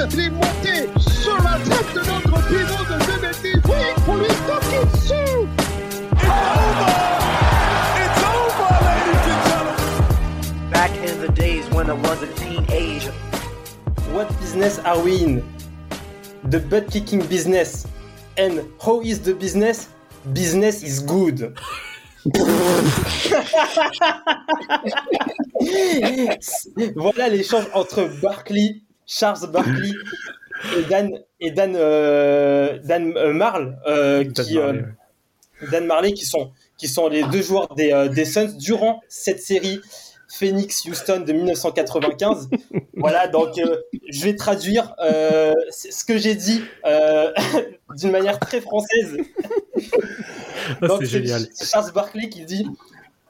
Sur la tête de notre pivot de 2 mètres 10. Oui, pour lui toquer dessus. It's over! It's over, ladies and gentlemen! Back in the days when I was a teenager. What business are we in? The butt kicking business. And how is the business? Business is good. voilà l'échange entre Barkley, Charles Barkley et Dan et Dan euh, Dan euh, Marl, euh, qui Marley, Dan Marley qui sont qui sont les deux joueurs des, des Suns durant cette série Phoenix Houston de 1995. voilà, donc euh, je vais traduire euh, ce que j'ai dit euh, d'une manière très française. Ah, c'est génial. Charles Barkley qui dit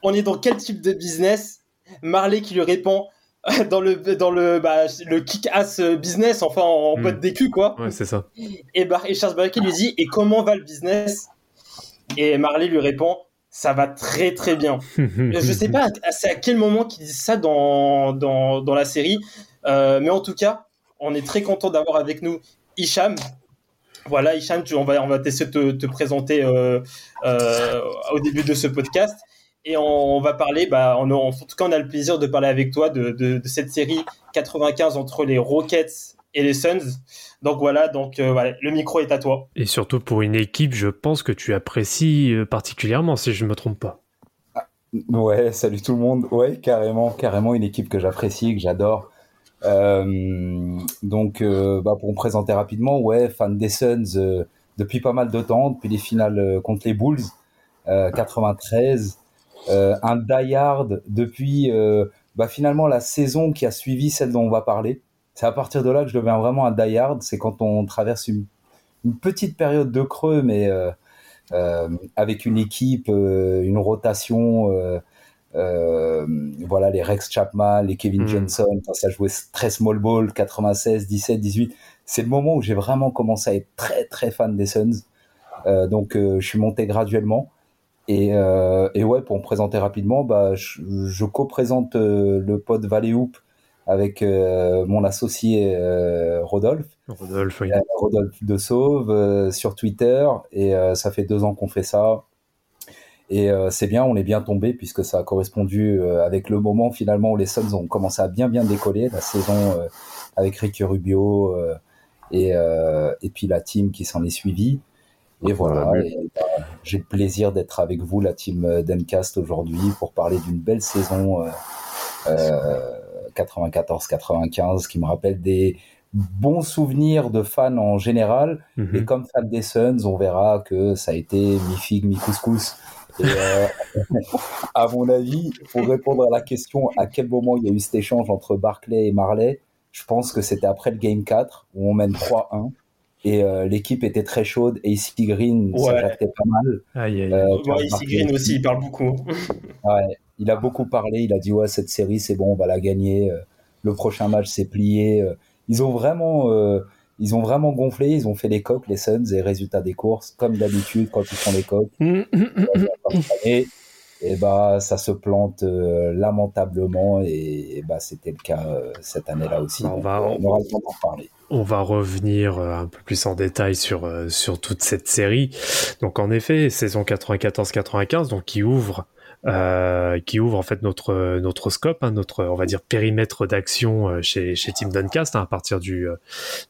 On est dans quel type de business? Marley qui lui répond dans le dans le bah, le kick-ass business enfin en Hmm. boîte d'écu quoi Ouais, c'est ça. et, Bar- et Charles Barkley lui dit et comment va le business? Et Marley lui répond ça va très très bien je sais pas à- c'est à quel moment qu'ils disent ça dans, dans, dans la série, euh, mais en tout cas, on est très content d'avoir avec nous Hicham. Voilà, Hicham, tu, on va, on va essayer de te, te présenter euh, euh, au début de ce podcast. Et on, on va parler, bah, on a- en tout cas, on a le plaisir de parler avec toi de, de, de cette série 95 entre les Rockets et les Suns. Donc voilà, donc euh, voilà, le micro est à toi. Et surtout pour une équipe, je pense que tu apprécies euh, particulièrement, si je me trompe pas. Ouais, salut tout le monde. Ouais, carrément, carrément une équipe que j'apprécie, que j'adore. Euh, donc, euh, bah, pour me présenter rapidement, ouais, fan des Suns euh, depuis pas mal de temps, depuis les finales euh, contre les Bulls, euh, 93. Euh, un die-hard depuis euh, bah, finalement la saison qui a suivi celle dont on va parler. C'est à partir de là que je deviens vraiment un die-hard. C'est quand on traverse une, une petite période de creux, mais euh, avec une équipe, euh, une rotation. euh, voilà, les Rex Chapman, les Kevin Mhm. Johnson, ça jouait très small ball, 96, 17, 18. C'est le moment où j'ai vraiment commencé à être très très fan des Suns. Donc je suis monté graduellement. Et, euh, et ouais, pour me présenter rapidement, bah, je, je co-présente euh, le pod Valley Hoop avec euh, mon associé Rodolphe. Rodolphe, oui. Rodolphe de Sauve sur Twitter. Et ça fait deux ans qu'on fait ça. Et c'est bien on est bien tombé puisque ça a correspondu avec le moment. Finalement où les Suns ont commencé à bien bien décoller. La saison avec Ricky Rubio et, et puis la team qui s'en est suivie et voilà et, bah, j'ai le plaisir d'être avec vous la team euh, Dencast aujourd'hui pour parler d'une belle saison euh, euh, 94-95 qui me rappelle des bons souvenirs de fans en général. Mhm. Et comme fan des Suns, on verra que ça a été mi-figue, mi-couscous. Et euh, à mon avis, pour répondre à la question à quel moment il y a eu cet échange entre Barclay et Marley, je pense que c'était après le Game 4 où on mène 3-1 et euh, l'équipe était très chaude et ici Green Ouais. s'adaptait pas mal. Aïe, aïe, Euh. Ouais, Green aussi, il parle beaucoup. Ouais, il a beaucoup parlé, il a dit ouais cette série c'est bon, on va la gagner. euh, Le prochain match c'est plié. euh. Ils ont vraiment, euh, ils ont vraiment gonflé, ils ont fait les coques les Suns et résultat des courses comme d'habitude quand ils font les coques. Et, et bah ça se plante euh, lamentablement et, et bah c'était le cas euh, cette année-là aussi. On Donc, va- on d'en parler. On va revenir euh, un peu plus en détail sur, euh, sur toute cette série. Donc en effet, saison 94-95, donc qui ouvre euh, qui ouvre en fait notre notre scope, hein, notre on va dire périmètre d'action euh, chez chez Team Duncast hein, à partir du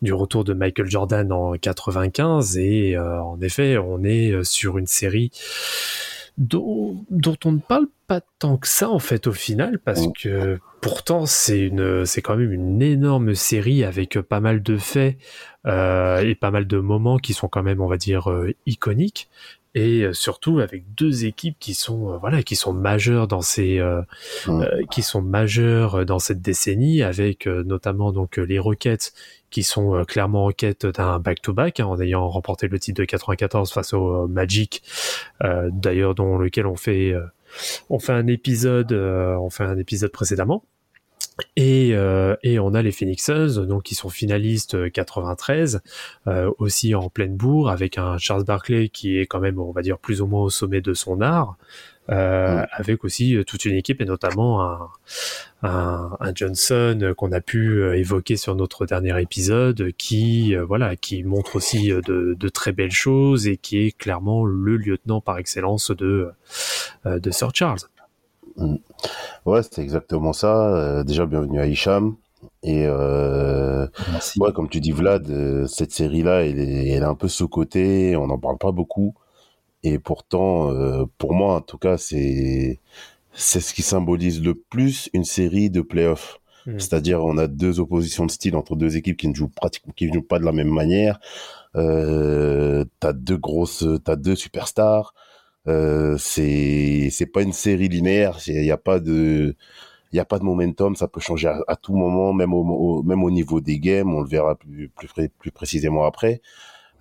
du retour de Michael Jordan en 95 et euh, en effet on est sur une série dont, dont on ne parle pas tant que ça en fait au final parce Mm. que pourtant c'est une c'est quand même une énorme série avec pas mal de faits euh, et pas mal de moments qui sont quand même on va dire euh, iconiques et euh, surtout avec deux équipes qui sont voilà qui sont majeures dans ces euh, Mm. qui sont majeures dans cette décennie avec notamment donc les Rockets qui sont euh, clairement en quête d'un back-to-back hein, en ayant remporté le titre de 94 face au euh, Magic euh, d'ailleurs dont lequel on fait on fait un épisode on fait un épisode précédemment. Et, et on a les Phoenix Suns, donc qui sont finalistes euh, 93, euh, aussi en pleine bourre, avec un Charles Barkley qui est quand même, on va dire, plus ou moins au sommet de son art, euh, avec aussi euh, toute une équipe et notamment un, un, un Johnson euh, qu'on a pu évoquer sur notre dernier épisode, qui euh, voilà, qui montre aussi de, de très belles choses et qui est clairement le lieutenant par excellence de de Sir Charles. Ouais, c'était exactement ça. Déjà, bienvenue à Hicham. Et euh, ouais, comme tu dis, Vlad, euh, cette série-là, elle est, elle est un peu sous-cotée. On n'en parle pas beaucoup. Et pourtant, euh, pour moi, en tout cas, c'est c'est ce qui symbolise le plus une série de playoffs. Mm. C'est-à-dire, on a deux oppositions de style entre deux équipes qui ne jouent pratiquement, qui ne jouent pas de la même manière. Euh, t'as deux grosses, t'as deux superstars. Euh, c'est, c'est pas une série linéaire. Il y a pas de, il y a pas de momentum. Ça peut changer à, à tout moment, même au, au- même au niveau des games. On le verra plus, plus précisément après.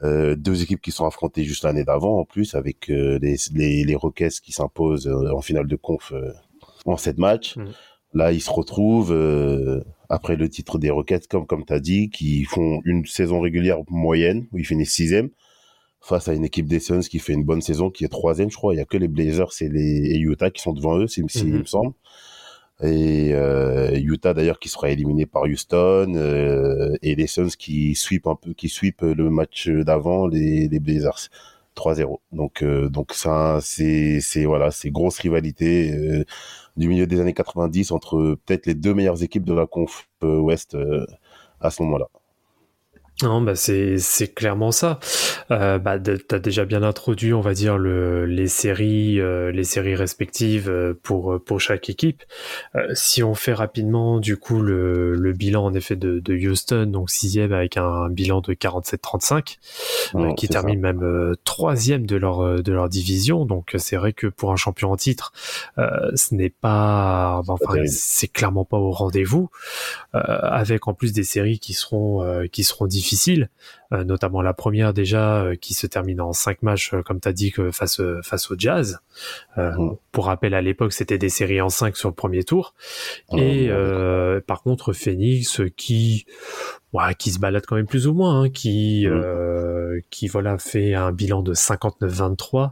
Euh, deux équipes qui sont affrontées juste l'année d'avant, en plus, avec euh, les, les, les Rockets qui s'imposent euh, en finale de conf euh, en sept matchs. Mhm. Là, ils se retrouvent euh, après le titre des Rockets, comme comme t'as dit, qui font une saison régulière moyenne où ils finissent sixième face à une équipe des Suns qui fait une bonne saison, qui est troisième, je crois. Il y a que les Blazers et les et Utah qui sont devant eux, si, si- Mhm. il me semble. Et euh, Utah d'ailleurs qui sera éliminé par Houston euh, et les Suns qui sweep un peu, qui sweep le match d'avant les, les Blazers 3-0. Donc euh, donc ça c'est c'est voilà c'est grosse rivalité du milieu des années 90 entre peut-être les deux meilleures équipes de la conf Ouest à ce moment-là. Non, bah c'est c'est clairement ça. Euh, bah t'as déjà bien introduit, on va dire le les séries euh, les séries respectives euh, pour pour chaque équipe. Euh, si on fait rapidement du coup le le bilan en effet de de Houston, donc sixième avec un, bilan de 47-35, euh, Ouais, qui c'est ça. termine même euh, troisième de leur euh, de leur division. Donc euh, c'est vrai que pour un champion en titre, euh, ce n'est pas, bah, enfin c'est clairement pas au rendez-vous. Euh, avec en plus des séries qui seront euh, qui seront difficiles, euh, notamment la première déjà euh, qui se termine en cinq matchs, euh, comme tu as dit que face euh, face au Jazz. Euh, Mhm. Pour rappel, à l'époque, c'était des séries en 5 sur le premier tour. Mhm. Et euh, par contre, Phoenix euh, qui ouais, qui se balade quand même plus ou moins, hein, qui Mhm. euh, qui voilà fait un bilan de 59-23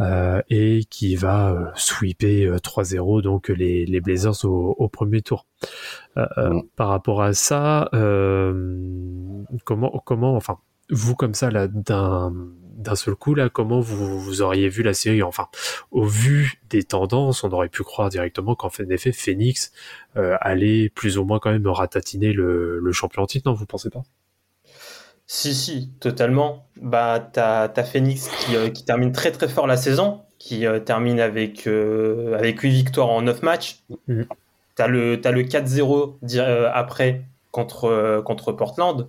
euh, et qui va euh, sweeper euh, 3-0 donc les, les Blazers au, au premier tour. Euh, euh, Mhm. Par rapport à ça, euh, comment comment vous comme ça là d'un d'un seul coup là comment vous, vous auriez vu la série? Enfin au vu des tendances on aurait pu croire directement qu'en fait, en effet Phoenix euh, allait plus ou moins quand même ratatiner le, le champion en titre non? Vous pensez pas? Si, si, totalement. Bah, t'as, Phoenix qui, euh, qui termine très très fort la saison, qui euh, termine avec, avec 8 victoires en 9 matchs. Mhm. T'as le, t'as le 4-0 di- euh, après contre, contre Portland.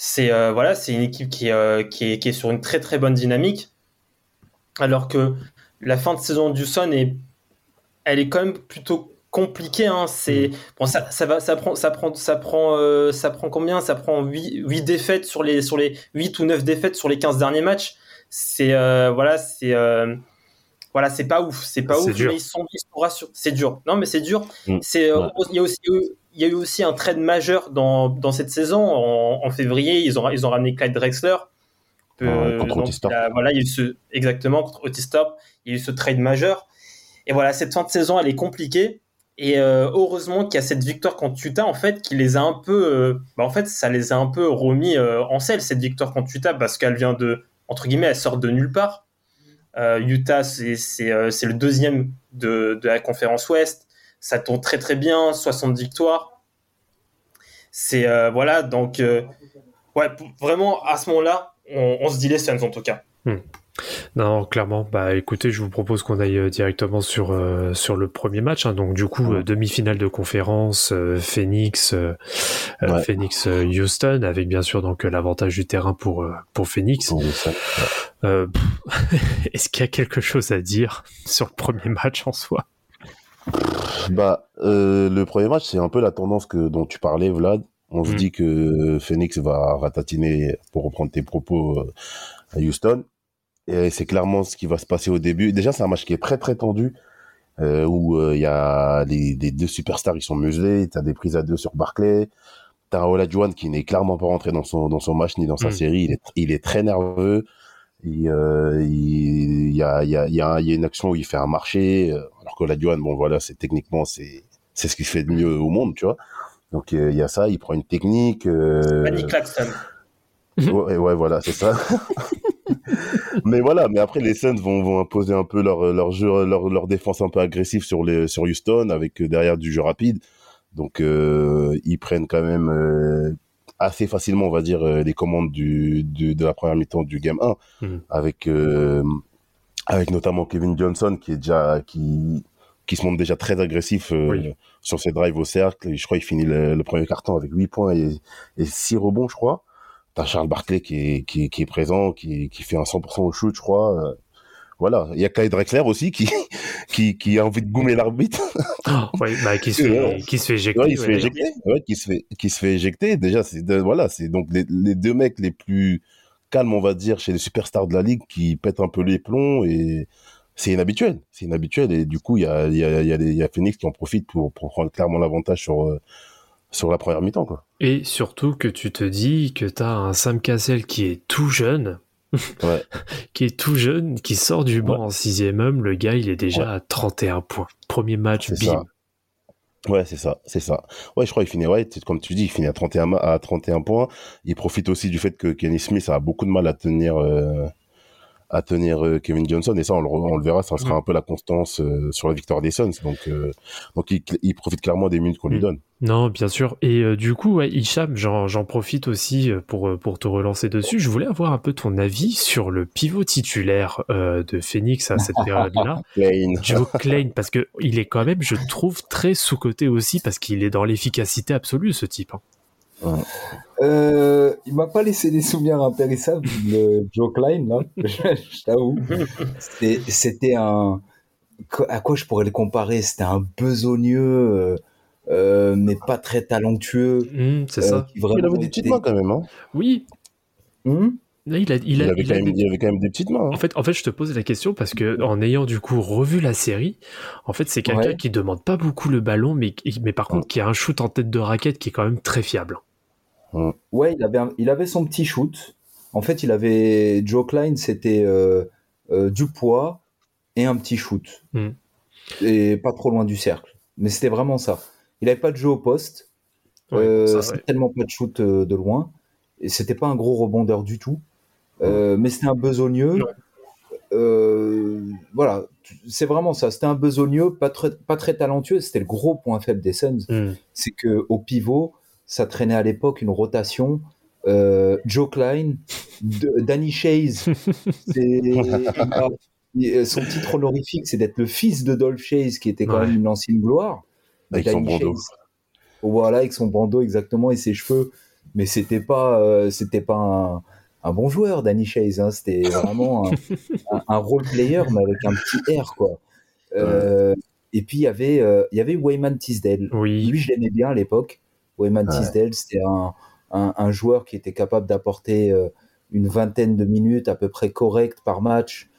C'est euh, voilà, c'est une équipe qui, est, euh, qui, est, qui est sur une très très bonne dynamique. Alors que la fin de saison du Sun est, elle est quand même plutôt compliquée. Hein. C'est bon, ça, ça va, ça prend, ça prend, ça prend, euh, ça prend combien? Ça prend 8, 8 défaites sur les, sur les 8 ou 9 défaites sur les 15 derniers matchs. C'est euh, voilà, c'est euh, voilà, c'est pas ouf, c'est pas ouf, dur. mais ils sont, ils sont rassurés. C'est dur. Non, mais c'est dur. Mm. C'est euh, Ouais. il y a aussi il y a eu aussi un trade majeur dans, dans cette saison. En, en février, ils ont, ils ont ramené Clyde Drexler. Ouais, contre donc, Otis il y a- voilà, il y a eu ce, exactement, contre Otis Thorpe. Il y a eu ce trade majeur. Et voilà, cette fin de saison, elle est compliquée. Et euh, heureusement qu'il y a cette victoire contre Utah, en fait, qui les a un peu. euh, bah, en fait, ça les a un peu remis euh, en selle, cette victoire contre Utah, parce qu'elle vient de. Entre guillemets, elle sort de nulle part. Euh, Utah, euh, c'est le deuxième de, de la conférence Ouest. Ça tombe très très bien, 60 victoires. C'est. euh, voilà, donc. euh, ouais, vraiment, à ce moment-là, on, on se dit les Suns en tout cas. Non, clairement. Bah, écoutez, je vous propose qu'on aille euh, directement sur euh, sur le premier match. hein. Donc, du coup, euh, demi-finale de conférence, euh, Phoenix, Ouais. Phoenix, euh, Houston, avec bien sûr donc l'avantage du terrain pour euh, pour Phoenix. Ouais. Euh, Est-ce qu'il y a quelque chose à dire sur le premier match en soi? Bah, euh, le premier match, c'est un peu la tendance que dont tu parlais, Vlad. On se Mm. dit que Phoenix va ratatiner, pour reprendre tes propos, euh, à Houston. Et c'est clairement ce qui va se passer au début. Déjà, c'est un match qui est très très tendu, euh, où il y a les, les deux superstars, ils sont muselés. T'as des prises à deux sur Barclay. T'as Olajuwon qui n'est clairement pas rentré dans son dans son match ni dans sa Mm. série. Il est il est très nerveux. Il, il, il y a il y a il y a une action où il fait un marché, alors que Olajuwon, bon voilà, c'est techniquement c'est c'est ce qu'il fait de mieux au monde, tu vois. Donc euh, il y a ça, il prend une technique. euh. Ouais, ouais, voilà, c'est ça. mais voilà, mais après les Suns vont, vont imposer un peu leur, leur jeu, leur, leur défense un peu agressive sur les sur Houston avec euh, derrière du jeu rapide. Donc euh, ils prennent quand même euh, assez facilement, on va dire, euh, les commandes du, du de la première mi-temps du game 1 Mhm. avec euh, avec notamment Kevin Johnson qui est déjà qui qui se montre déjà très agressif euh, Oui. sur ses drives au cercle. Et je crois qu'il finit le, le premier carton avec 8 points et, et 6 rebonds, je crois. T'as Charles Barkley qui est, qui, est- qui est présent, qui, qui fait un 100% au shoot, je crois. Euh, voilà. Il y a Kyle Drexler aussi qui, qui, qui a envie de gommer l'arbitre. Ouais, bah, qui, se fait, Ouais. qui se fait éjecter. Ouais, il se fait ouais. éjecter. Ouais, qui se fait, qui se fait éjecter. Déjà, c'est voilà, c'est donc les, les deux mecs les plus calmes, on va dire, chez les superstars de la ligue qui pètent un peu les plombs et c'est inhabituel. C'est inhabituel et du coup, il y a, y a, y a, y a Phoenix qui en profite pour, pour prendre clairement l'avantage sur, euh, sur la première mi-temps, quoi. Et surtout que tu te dis que t'as un Sam Cassell qui est tout jeune, Ouais. qui est tout jeune, qui sort du banc en sixième homme, le gars il est déjà à 31 points. Premier match, bim. ça. Ouais, c'est ça, c'est ça. Ouais, je crois qu'il finit, ouais, comme tu dis, il finit à 31, ma- à 31 points. Il profite aussi du fait que Kenny Smith a beaucoup de mal à tenir, euh, à tenir euh, Kevin Johnson. Et ça, on le, on le verra, ça sera Mm. un peu la constance euh, sur la victoire des Suns. Donc, euh, donc il, il profite clairement des minutes qu'on lui Mm. donne. Non, bien sûr. Et euh, du coup, ouais, Hicham, j'en profite aussi euh, pour, euh, pour te relancer dessus. Je voulais avoir un peu ton avis sur le pivot titulaire euh, de Phoenix à cette période-là. Joe Klein, parce que il est quand même, je trouve, très sous-coté aussi, parce qu'il est dans l'efficacité absolue, ce type. hein. Euh, il m'a pas laissé des souvenirs impérissables, le Joe Klein, là, je, je t'avoue. C'était- un. À quoi je pourrais le comparer? C'était un besogneux, euh, euh, mais pas très talentueux. Hum, c'est euh, ça. qui vraiment Il avait des petites mains quand même. Hein. Oui, là, il a, il Il, a, avait il a quand même, des- il avait quand même des petites mains. hein. En fait, en fait, je te pose la question parce que en ayant du coup revu la série, en fait, c'est quelqu'un Ouais. qui demande pas beaucoup le ballon, mais, mais par contre qui a un shoot en tête de raquette qui est quand même très fiable. Ouais, il avait, un- il avait son petit shoot. En fait, il avait Joe Klein, c'était euh, euh, du poids et un petit shoot. Mm. Et pas trop loin du cercle. Mais c'était vraiment ça. Il avait pas de jeu au poste. Ouais, Euh, certainement pas de shoot euh, de loin. Et c'était pas un gros rebondeur du tout. Mais c'était un besogneux. Voilà, c'est vraiment ça. C'était un besogneux, pas très, pas très talentueux. C'était le gros point faible des Suns Hum. c'est que au pivot, ça traînait à l'époque une rotation. euh, Joe Klein, de- Danny il- son titre honorifique, c'est d'être le fils de Dolph Chase, qui était quand Ouais. même une ancienne gloire. Avec Danny son bandeau. Chase, voilà, avec son bandeau exactement et ses cheveux. Mais c'était pas, euh, c'était pas un, un bon joueur, Danny Chase. hein. C'était vraiment un, un, un role player, mais avec un petit R, quoi. Euh, Et puis il y avait, euh, il y avait Wayman Tisdale. Oui. Lui, je l'aimais bien à l'époque. Wayman Ouais. Tisdale, c'était un, un, un joueur qui était capable d'apporter euh, une vingtaine de minutes à peu près correctes par match.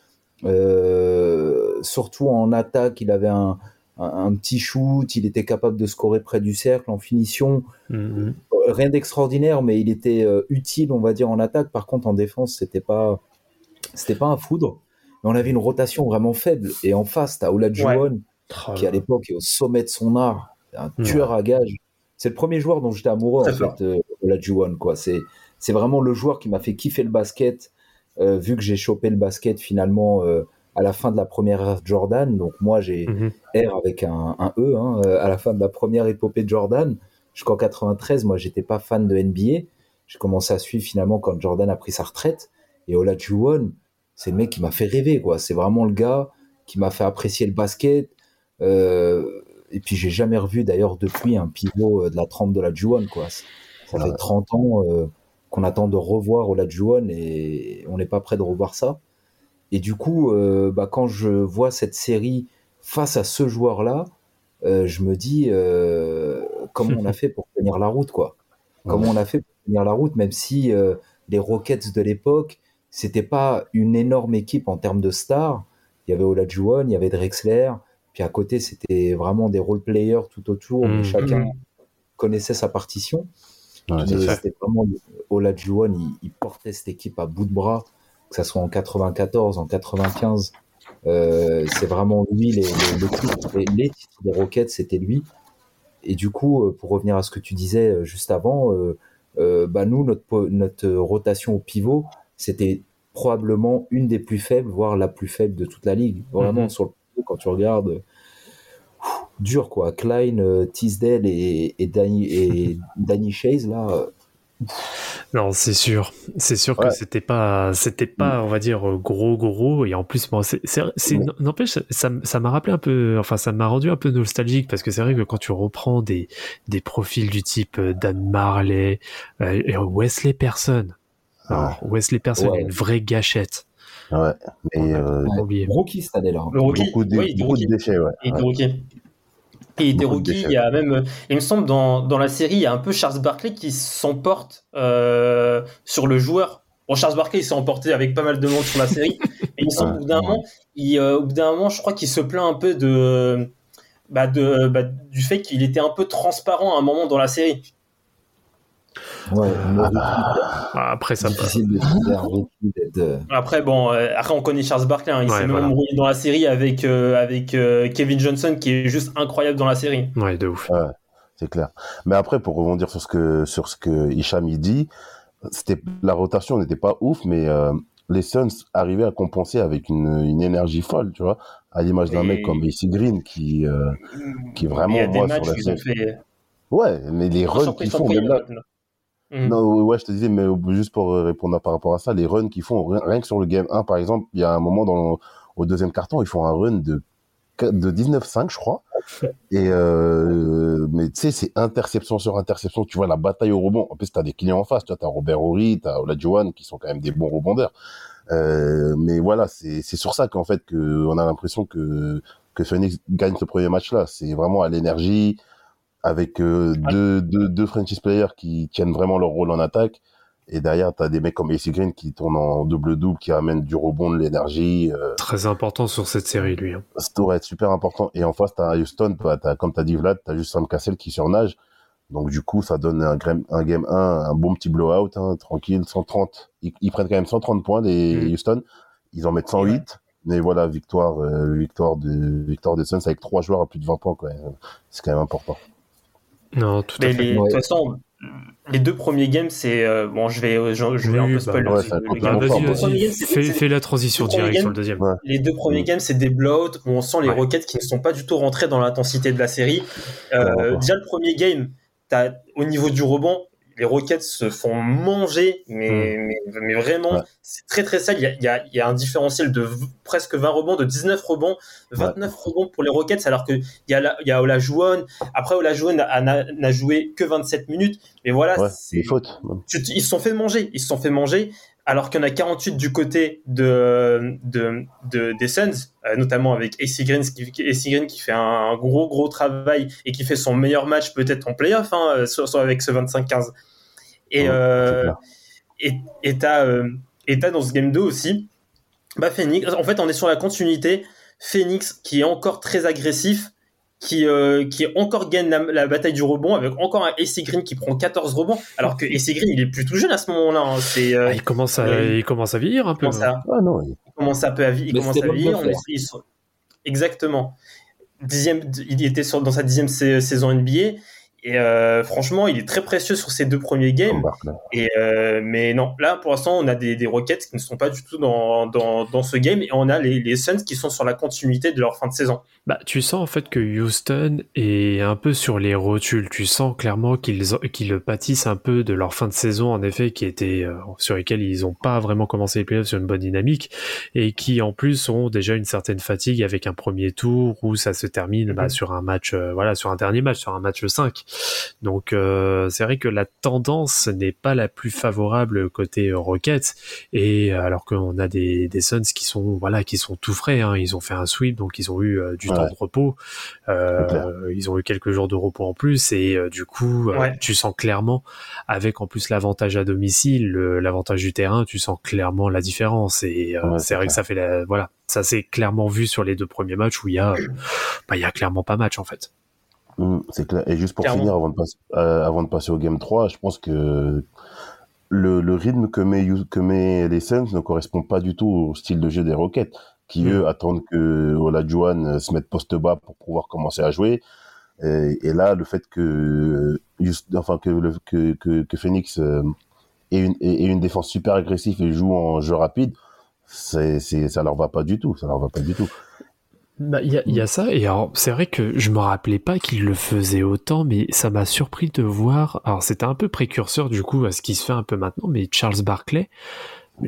Euh, surtout en attaque, il avait un, un, un petit shoot, il était capable de scorer près du cercle en finition. Euh, Rien d'extraordinaire, mais il était euh, utile, on va dire, en attaque. Par contre, en défense, c'était pas, c'était pas un foudre. Mais on avait une rotation vraiment faible. Et en face, t'as Olajuwon, Oh qui à là. l'époque est au sommet de son art, un Ouais. tueur à gage. C'est le premier joueur dont j'étais amoureux en fait, euh, Olajuwon quoi. C'est c'est vraiment le joueur qui m'a fait kiffer le basket, euh, vu que j'ai chopé le basket finalement euh, à la fin de la première ère Jordan. Donc moi j'ai Mhm. R avec un, un E hein, euh, à la fin de la première épopée de Jordan. Jusqu'en 93, moi j'étais pas fan de NBA. J'ai commencé à suivre finalement quand Jordan a pris sa retraite. Et Olajuwon, c'est le mec qui m'a fait rêver quoi. C'est vraiment le gars qui m'a fait apprécier le basket. Euh, et puis j'ai jamais revu d'ailleurs depuis un pivot euh, de la trempe de la Juan quoi. Ça fait 30 ans euh, qu'on attend de revoir Olajuwon et on n'est pas prêt de revoir ça. Et du coup, euh, bah, quand je vois cette série face à ce joueur-là, euh, je me dis comment on a fait pour tenir la route, quoi. Comment on a fait pour tenir la route, même si les Rockets de l'époque, c'était pas une énorme équipe en termes de stars. Il y avait Olajuwon, il y avait Drexler, puis à côté, c'était vraiment des role players tout autour, Mhm. mais chacun connaissait sa partition. Ouais, c'était vraiment Olajuwon, il, il portait cette équipe à bout de bras, que ça soit en 94, en 95. Euh, c'est vraiment lui, les, les, les titres, les- les titres des Rockets, c'était lui. Et du coup, euh, pour revenir à ce que tu disais euh, juste avant, euh, euh, bah nous, notre, rotation au pivot, c'était probablement une des plus faibles, voire la plus faible de toute la ligue. Vraiment, Mhm. sur le quand tu regardes, dur quoi. Klein, euh, Tisdale et, et Danny, et Danny Chase, là, euh, Non, c'est sûr. C'est sûr que c'était pas, c'était pas, on va dire, gros, gros. Et en plus, bon, c'est, Ouais. n'empêche, ça, ça m'a rappelé un peu, enfin, ça m'a rendu un peu nostalgique parce que c'est vrai que quand tu reprends des, des profils du type euh, Dan Marley, euh, et Wesley Person. Alors, Wesley Person Ouais. une vraie gâchette. Ouais. Mais euh, rookie cette année-là. Le rookie, beaucoup, de, oui, il était beaucoup de rookie. déchets, ouais. Il était rookie. Et il était rookie, il y a même, il me semble, dans, dans la série, il y a un peu Charles Barkley qui s'emporte euh, sur le joueur. Bon, Charles Barkley, il s'est emporté avec pas mal de monde sur la série. et il me semble, Ouais, au bout d'un ouais. moment, il, euh, au bout d'un moment, je crois qu'il se plaint un peu de, bah, de, bah, du fait qu'il était un peu transparent à un moment dans la série. Ouais, rookie, Ah, Après, ça, d'être, euh, Après, bon, euh, après, on connaît Charles Barkley, hein, il Ouais, s'est même voilà. embrouillé dans la série avec, euh, avec euh, Kevin Johnson, qui est juste incroyable dans la série. ouais, de ouf. C'est clair. Mais après, pour rebondir sur ce que sur ce que Hicham il dit, c'était la rotation n'était pas ouf, mais euh, les Suns arrivaient à compenser avec une, une énergie folle, tu vois, à l'image d'un Et- mec comme AC Green qui euh, qui vraiment il y a des moi matchs sur la fait. Ouais, mais les runs qu'ils font surpris, même là. Mhm. Non, ouais, je te disais, mais juste pour euh, répondre par rapport à ça, les runs qu'ils font, rien, que sur le game 1, par exemple, il y a un moment dans, au deuxième carton, ils font un run de, de 19-5, je crois. Et, euh, mais tu sais, c'est interception sur interception. Tu vois la bataille au rebond. En plus, t'as des clients en face. Tu vois, t'as Robert Horry, t'as Olajuwon, qui sont quand même des bons rebondeurs. Euh, mais voilà, c'est, c'est sur ça qu'en fait, que on a l'impression que, que Phoenix gagne ce premier match-là. C'est vraiment à l'énergie, avec euh, deux, deux, deux franchise players qui tiennent vraiment leur rôle en attaque. Et derrière, t'as des mecs comme AC Green qui tournent en double-double, qui amènent du rebond, de l'énergie. Euh, Très important sur cette série, lui. hein. ça être super important. Et en face, t'as Houston, bah, t'as, comme t'as dit Vlad, t'as juste Sam Cassell qui surnage. Donc du coup, ça donne un, un game 1, un bon petit blowout, hein, tranquille, 130. Ils, ils prennent quand même 130 points, les Mm. Houston. Ils en mettent 108. Mais voilà, victoire, euh, victoire de, victoire des Suns avec trois joueurs à plus de 20 points. C'est quand même important. Non, tout à Mais fait. les- de Ouais. toute façon, les deux premiers games, c'est. euh, bon, je vais, je, je vais Oui, un peu bah, spoiler. ouais. Bah, Le c'est- Fais, fais la transition directe sur le deuxième. Ouais. Les deux premiers Mm. games, c'est des blowouts où on sent les Ouais. Rockets qui ne sont pas du tout rentrés dans l'intensité de la série. Euh, Ouais. déjà, le premier game, t'as- au niveau du rebond, les Rockets se font manger, mais, mais, mais vraiment, Ouais. c'est très très sale. Il y a, il y a- il y a un différentiel de presque 20 rebonds, de 19 rebonds, 29 rebonds pour les Rockets, alors qu'il y a, la- y a Olajuwon. Après, Olajuwon n'a- joué que 27 minutes, mais voilà, Ouais, c'est- tu- ils se sont fait manger. Ils se sont fait manger. Alors qu'il y en a 48 du côté de, de, de- des Suns, euh, notamment avec AC Green, qui, AC Green qui fait un gros gros travail et qui fait son meilleur match peut-être en playoff, hein, euh, soit, soit avec ce 25-15. Et Ouais, euh, euh, et t'as dans ce game 2 aussi, bah Phoenix. En fait, on est sur la continuité. Phoenix qui est encore très agressif, qui, euh, qui encore gagne la, la bataille du rebond avec encore un AC Green qui prend 14 rebonds, alors que AC Green il est plus tout jeune à ce moment-là. hein. C'est euh, Ah, il, commence à, Ouais. il commence à vieillir un peu. commence à, Ah non, il- il commence un peu à, il commence à vieillir. on d'affaires. est- ils sont- Exactement. Dixième, il était sur, dans sa dixième sa- saison NBA. Et euh, franchement, il est très précieux sur ses deux premiers games. Et euh, mais non, là pour l'instant, on a des, des Rockets qui ne sont pas du tout dans, dans, dans ce game et on a les, les Suns qui sont sur la continuité de leur fin de saison. Bah, tu sens en fait que Houston est un peu sur les rotules. Tu sens clairement qu'ils qu'ils pâtissent un peu de leur fin de saison, en effet, qui était euh, sur lesquels ils n'ont pas vraiment commencé les playoffs sur une bonne dynamique et qui en plus ont déjà une certaine fatigue avec un premier tour où ça se termine bah, Mhm. sur un match, euh, voilà, sur un dernier match, sur un match 5. Donc euh, c'est vrai que la tendance n'est pas la plus favorable côté euh, Rockets et euh, alors qu'on a des, des Suns qui sont voilà qui sont tout frais, hein. ils ont fait un sweep donc ils ont eu euh, du Ouais. temps de repos, Euh, ils ont eu quelques jours de repos en plus et euh, du coup euh, Ouais. tu sens clairement avec en plus l'avantage à domicile, le- l'avantage du terrain, tu sens clairement la différence et euh, Ouais, c'est vrai que ça fait la voilà ça s'est clairement vu sur les deux premiers matchs où il y a euh, bah, il y a clairement pas match en fait. Mm, c'est clair. Et juste pour Clairement. finir, avant de, passer, euh, avant de passer au Game 3, je pense que le, le rythme que met, que met les Suns ne correspond pas du tout au style de jeu des Rockets, qui Mm. eux attendent que Olajuwon euh, se mette poste bas pour pouvoir commencer à jouer. Et, et là, le fait que, Houston- enfin, que, le, que, que, que Phoenix euh, ait, une, ait une défense super agressive et joue en jeu rapide, c'est, ça leur va pas du tout. Ça leur va pas du tout bah, y, a, mm. ça, et alors c'est vrai que je me rappelais pas qu'il le faisait autant, mais ça m'a surpris de voir. Alors c'était un peu précurseur du coup à ce qui se fait un peu maintenant, mais Charles Barclay,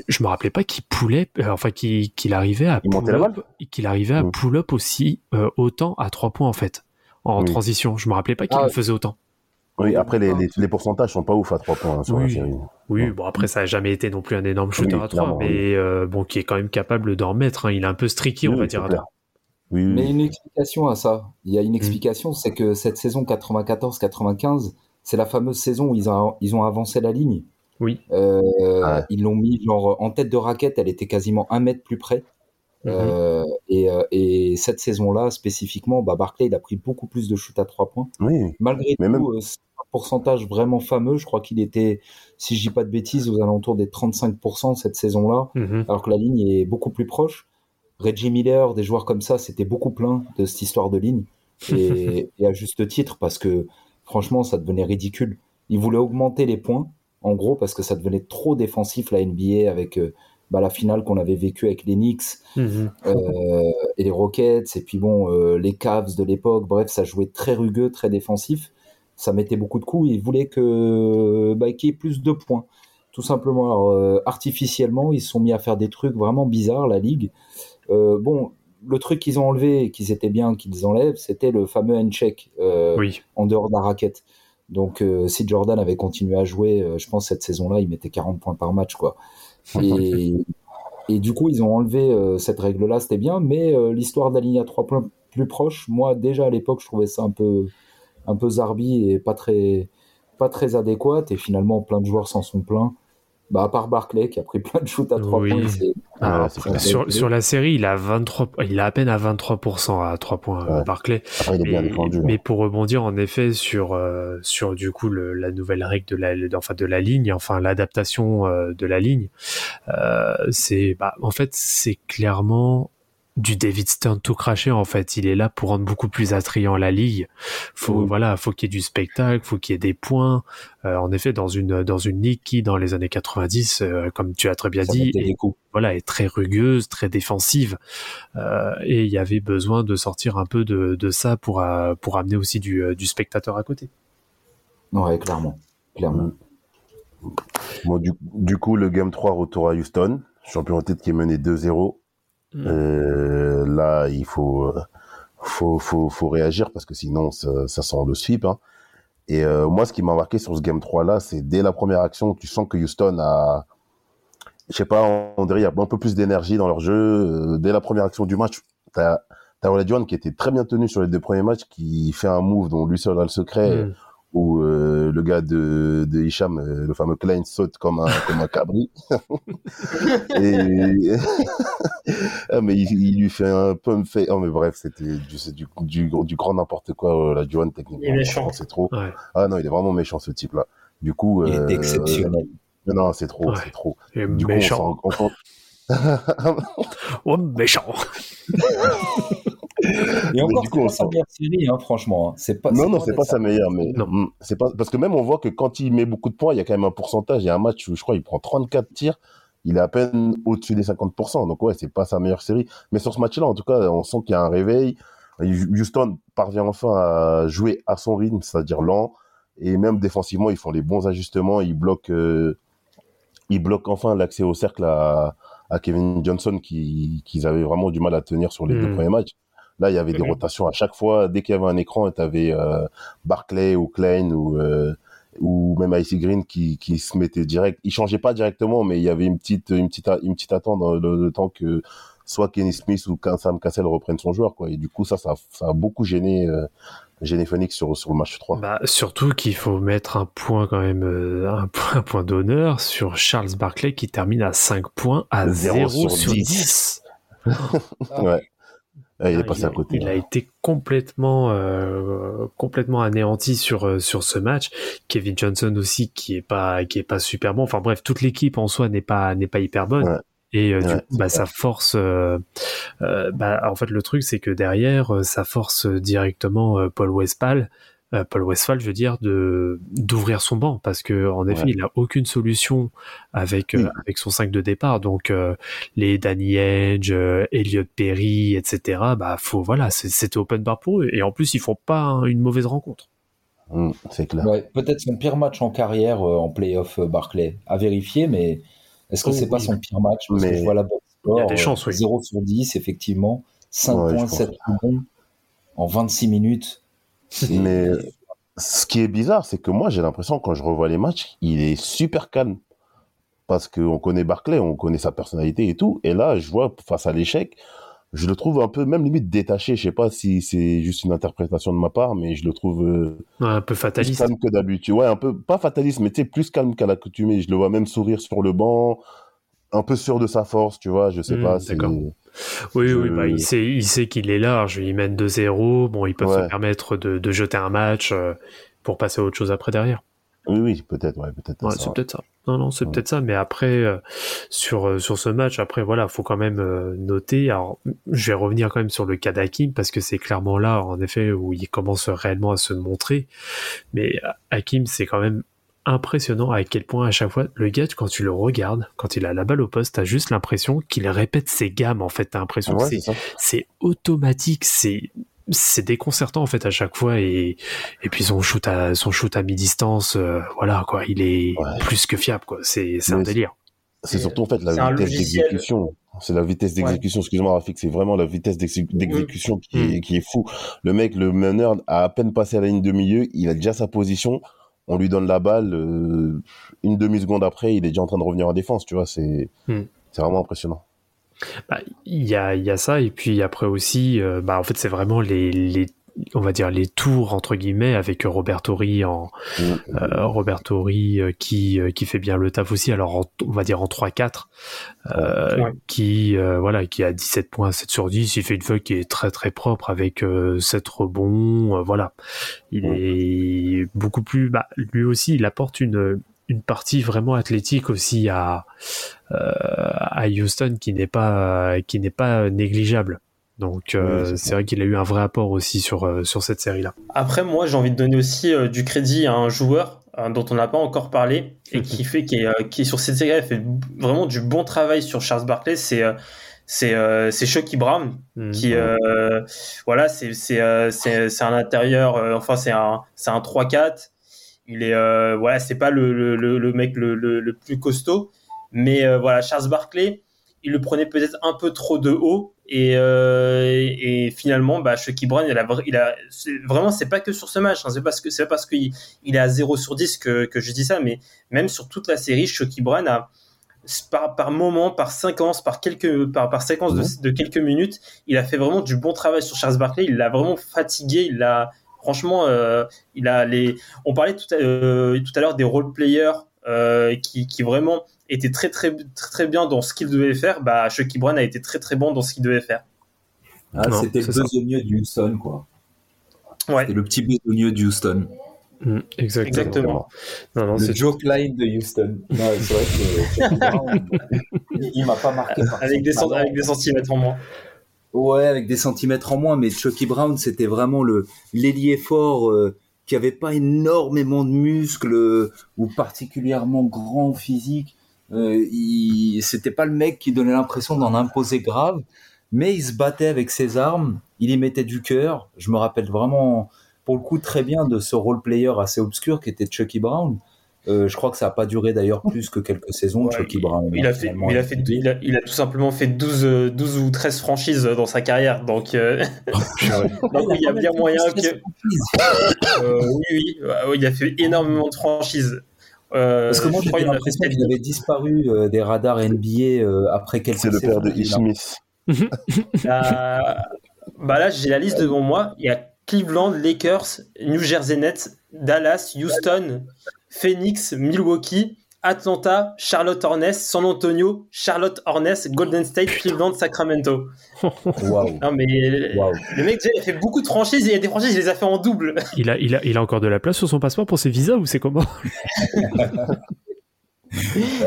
je me rappelais pas qu'il poulait, euh, enfin qu'il arrivait à pull-up, qu'il arrivait à mm. pull-up aussi euh, autant à trois points en fait en transition. Je me rappelais pas qu'il ah, le faisait autant. Oui, après les, pourcentages sont pas ouf à 3 points hein, sur oui. la. Oui, bon après ça n'a jamais été non plus un énorme shooter à 3 mais euh, bon qui est quand même capable d'en mettre. Hein. Il est un peu streaky on va dire. Oui, oui, Mais une explication à ça. Il y a une Mm. explication, c'est que cette saison 94-95, c'est la fameuse saison où ils ont, ils ont avancé la ligne. Oui. Euh, Ouais. Ils l'ont mis genre en tête de raquette, elle était quasiment un mètre plus près. Mhm. Euh, et, euh, et cette saison-là, spécifiquement, bah Barclay, il a pris beaucoup plus de shoot à trois points. Oui, Malgré Mais tout, même- euh, c'est un pourcentage vraiment fameux. Je crois qu'il était, si je dis pas de bêtises, aux alentours des 35% cette saison-là Mhm. alors que la ligne est beaucoup plus proche. Reggie Miller, des joueurs comme ça, c'était beaucoup plein de cette histoire de ligne. Et, et à juste titre, parce que franchement, ça devenait ridicule. Ils voulaient augmenter les points, en gros, parce que ça devenait trop défensif, la NBA, avec euh, bah, la finale qu'on avait vécue avec les Knicks Mhm. euh, et les Rockets, et puis bon, euh, les Cavs de l'époque. Bref, ça jouait très rugueux, très défensif. Ça mettait beaucoup de coups. Ils voulaient que bah, qu'il y ait plus de points, tout simplement. Alors, artificiellement, ils se sont mis à faire des trucs vraiment bizarres, la ligue. Euh, bon, le truc qu'ils ont enlevé, et qu'ils étaient bien qu'ils enlèvent, c'était le fameux hand-check euh, Oui. en dehors de la raquette. Donc, euh, si Jordan avait continué à jouer, euh, je pense cette saison-là, il mettait 40 points par match, quoi. Et, et du coup, ils ont enlevé euh, cette règle-là, c'était bien, mais l'histoire d'aligner à trois points plus proche, moi, déjà à l'époque, je trouvais ça un peu, un peu zarbi et pas très, pas très adéquat. Et finalement, plein de joueurs s'en sont plaints. Bah, à part Barclay qui a pris plein de shoots à trois Oui. points. clair. sur, sur la série, il a 23, il a à peine à 23% à 3 points, Ouais. Barclay. Après, il est bien Mais, défendu. hein. mais pour rebondir en effet sur euh, sur du coup le, la nouvelle règle de la de- enfin de la ligne, enfin l'adaptation euh, de la ligne, euh, c'est bah en fait c'est clairement du David Stern tout craché en fait. Il est là pour rendre beaucoup plus attrayant la ligue. Faut voilà, faut qu'il y ait du spectacle, faut qu'il y ait des points. Euh, en effet, dans une dans une ligue qui dans les années 90, euh, comme tu as très bien ça dit, est voilà, est très rugueuse, très défensive, euh, et il y avait besoin de sortir un peu de, de ça pour euh, pour amener aussi du, euh, du spectateur à côté. Ouais, clairement. clairement. Bon, du, du coup, le Game 3, retour à Houston. Champion en tête qui est mené 2-0. Mm. Euh, là, il faut, euh, faut, faut, faut réagir parce que sinon, ça, ça sent le sweep. Hein. Et euh, moi, ce qui m'a marqué sur ce Game 3 là, c'est dès la première action, tu sens que Houston a, je sais pas, on dirait il y a un peu plus d'énergie dans leur jeu. Dès la première action du match, t'as t'as Olajuwon qui était très bien tenu sur les deux premiers matchs, qui fait un move dont lui seul a le secret, Mm. Où euh, le gars de, de Hicham, euh, le fameux Klein, saute comme un, comme un cabri. Et... ah, mais il, il lui fait un peu fait. Oh, mais bref, c'était du, du, du, du grand n'importe quoi, la Juan, techniquement. Il est méchant. C'est trop. Ouais. Ah non, il est vraiment méchant, ce type-là. Du coup. Il euh, était exceptionnel. Non, non, c'est trop, Ouais. c'est trop. Et Du méchant. coup, on- Oh, méchant. Et encore, du c'est coup, on pas sa meilleure série, hein, franchement. hein. C'est pas, Non, non, loin c'est pas sa- meilleure, mais Non. Mm, c'est pas parce que même on voit que quand il met beaucoup de points, il y a quand même un pourcentage. Il y a un match où je crois il prend 34 tirs, il est à peine au-dessus des 50%. Donc ouais, c'est pas sa meilleure série. Mais sur ce match-là, en tout cas, on sent qu'il y a un réveil. Houston parvient enfin à jouer à son rythme, c'est-à-dire lent, et même défensivement, ils font les bons ajustements. Ils bloquent, euh, ils bloquent enfin l'accès au cercle à, à Kevin Johnson qui qu'ils avaient vraiment du mal à tenir sur les deux premiers matchs. Là, il y avait des Mhm. rotations à chaque fois. Dès qu'il y avait un écran, tu avais Barclay ou Klein ou, euh, ou même Icy Green qui, qui se mettait direct. Il changeait pas directement, mais il y avait une petite, une petite, une petite attente dans le, le temps que soit Kenny Smith ou Sam Cassell reprennent son joueur. Quoi. Et du coup, ça, ça, ça a beaucoup gêné, euh, gêné Phoenix sur, sur le match 3. Bah, surtout qu'il faut mettre un point quand même, euh, un point, un point d'honneur sur Charles Barkley qui termine à 5 points à 0 Zéro sur, sur 10. 10. ouais. Ah, il est Ah, passé il, à a, côté. il là. a été complètement, euh, complètement anéanti sur, euh, sur ce match. Kevin Johnson aussi qui est pas, qui est pas super bon. Enfin bref, toute l'équipe en soi n'est pas, n'est pas hyper bonne. Ouais. Et euh, du coup, bah, ça force. euh, euh, bah, en fait, le truc, c'est que derrière, ça force directement euh, Paul Westphal, euh, Paul Westphal, je veux dire, de d'ouvrir son banc parce que en effet, Ouais. il a aucune solution avec euh, avec son 5 de départ. Donc euh, les Danny Edge, euh, Elliot Perry, etc. Bah faut voilà, c'est- c'était open bar pour eux. Et en plus, ils font pas un- une mauvaise rencontre. Hum, c'est clair. Ouais, peut-être son pire match en carrière euh, en playoff Barclay. À vérifier, mais est-ce que Oh, c'est pas son pire match? Parce que je vois la box score, Il y a des euh, chances, oui. 0 sur 10, effectivement. 5 Ouais, je points, pense. 7 rebonds en 26 minutes. Mais ce qui est bizarre, c'est que moi, j'ai l'impression, quand je revois les matchs, il est super calme. Parce qu'on connaît Barclay, on connaît sa personnalité et tout. Et là, je vois, face à l'échec, je le trouve un peu, même limite détaché. Je sais pas si c'est juste une interprétation de ma part, mais je le trouve euh, Ouais, un peu plus fataliste. calme que d'habitude. Ouais, un peu, pas fataliste, mais tu sais, plus calme qu'à l'accoutumée. Je le vois même sourire sur le banc, un peu sûr de sa force, tu vois, je sais Hmm, pas. d'accord. Oui, Je- oui, bah, il sait, il sait qu'il est large. Il mène 2-0. Bon, ils peuvent Ouais. se permettre de, de jeter un match euh, pour passer à autre chose après derrière. Oui, oui, peut-être, ouais, peut-être. Ouais, c'est peut-être ça. Non, non, c'est Ouais. peut-être ça. Mais après, euh, sur, euh, sur ce match, après, voilà, faut quand même euh, noter. Alors, je vais revenir quand même sur le cas d'Hakim parce que c'est clairement là, en effet, où il commence réellement à se montrer. Mais Hakim, c'est quand même impressionnant à quel point à chaque fois le gars quand tu le regardes quand il a la balle au poste t'as juste l'impression qu'il répète ses gammes en fait t'as l'impression que Ouais, c'est automatique, c'est c'est déconcertant en fait à chaque fois et et puis son shoot à son shoot à mi-distance euh, voilà quoi, il est Ouais. plus que fiable quoi, c'est c'est un délire. C'est surtout en fait la vitesse d'exécution. C'est la vitesse d'exécution. Excuse-moi, Rafik, c'est vraiment la vitesse d'exé- d'exécution qui, Mm. est, qui est fou. Le mec, le meneur, a à peine passé à la ligne de milieu, il a déjà sa position. On lui donne la balle, euh, une demi-seconde après, il est déjà en train de revenir en défense, tu vois. C'est Mm. c'est vraiment impressionnant. Bah, il y a il y a ça et puis après aussi euh, bah en fait c'est vraiment les les on va dire les tours entre guillemets avec Robert Torri en Mm. euh, Robert Torri euh, qui euh, qui fait bien le taf aussi alors en- on va dire en 3-4 euh, Ouais. qui euh, voilà qui a 17 points 7 sur 10 il fait une feuille qui est très très propre avec euh, 7 rebonds euh, voilà il Ouais. est beaucoup plus bah, lui aussi il apporte une une partie vraiment athlétique aussi à euh, à Houston qui n'est pas qui n'est pas négligeable. Donc euh, Oui, c'est vrai qu'il a eu un vrai apport aussi sur euh, sur cette série là Après, moi, j'ai envie de donner aussi euh, du crédit à un joueur euh, dont on n'a pas encore parlé et qui fait, qui est, euh, qui est sur cette série, fait vraiment du bon travail sur Charles Barkley. C'est euh, c'est euh, c'est Chucky Brown qui euh, voilà c'est c'est euh, c'est c'est un intérieur euh, enfin c'est un c'est un 3-4 il est euh, voilà c'est pas le, le, le, le mec le, plus costaud mais euh, voilà Charles Barkley il le prenait peut-être un peu trop de haut et, euh, et, et finalement bah Chucky Brown il a il vraiment c'est pas que sur ce match hein, c'est parce que c'est pas parce qu'il il est à 0 sur 10 que, que je dis ça mais même sur toute la série Chucky Brown a par, par moment, par séquence, par quelques, par, par séquence de, de quelques minutes, il a fait vraiment du bon travail sur Charles Barkley. Il l'a vraiment fatigué. Il l'a, franchement, euh, il a les. On parlait tout à, euh, tout à l'heure des role players euh, qui, qui vraiment étaient très, très, très, très bien dans ce qu'il devait faire. Bah, Chucky Brown a été très, très bon dans ce qu'il devait faire. Ah, Non, C'était le besogneux de Houston, quoi. Ouais. C'était le petit besogneux de Houston. Mm, exactement. Exactement. Non, non, le c'est joke line de Houston. Non, c'est vrai que Chucky Brown, il, il m'a pas marqué. Avec des, avec des centimètres en moins. Ouais, avec des centimètres en moins, mais Chucky Brown, c'était vraiment le l'ailier fort euh, qui avait pas énormément de muscles euh, ou particulièrement grand physique. Euh, il, c'était pas le mec qui donnait l'impression d'en imposer grave, mais il se battait avec ses armes, il y mettait du cœur. Je me rappelle vraiment, pour le coup, très bien de ce role player assez obscur qui était Chucky Brown. Euh, je crois que ça n'a pas duré d'ailleurs plus que quelques saisons. Ouais, Chucky Brown. Il a, fait, finalement, il, a fait, il, a, il a tout simplement fait 12, euh, 12 ou 13 franchises dans sa carrière. Donc, euh, donc il y a bien moyen que. Euh, oui, oui, il a fait énormément de franchises. Euh, Parce que moi, je crois j'ai l'impression qu'il avait disparu euh, des radars NBA euh, après quelques C'est le père de saisons. Ish Smith. Euh, bah là, j'ai la liste devant moi. Il y a Cleveland, Lakers, New Jersey Nets, Dallas, Houston, Phoenix, Milwaukee, Atlanta, Charlotte Hornets, San Antonio, Charlotte Hornets, Golden State, Cleveland, Sacramento. Waouh. Non mais Waouh. le mec, il a fait beaucoup de franchises et il y a des franchises, il les a fait en double. Il a, il, a, il a encore de la place sur son passeport pour ses visas ou c'est comment?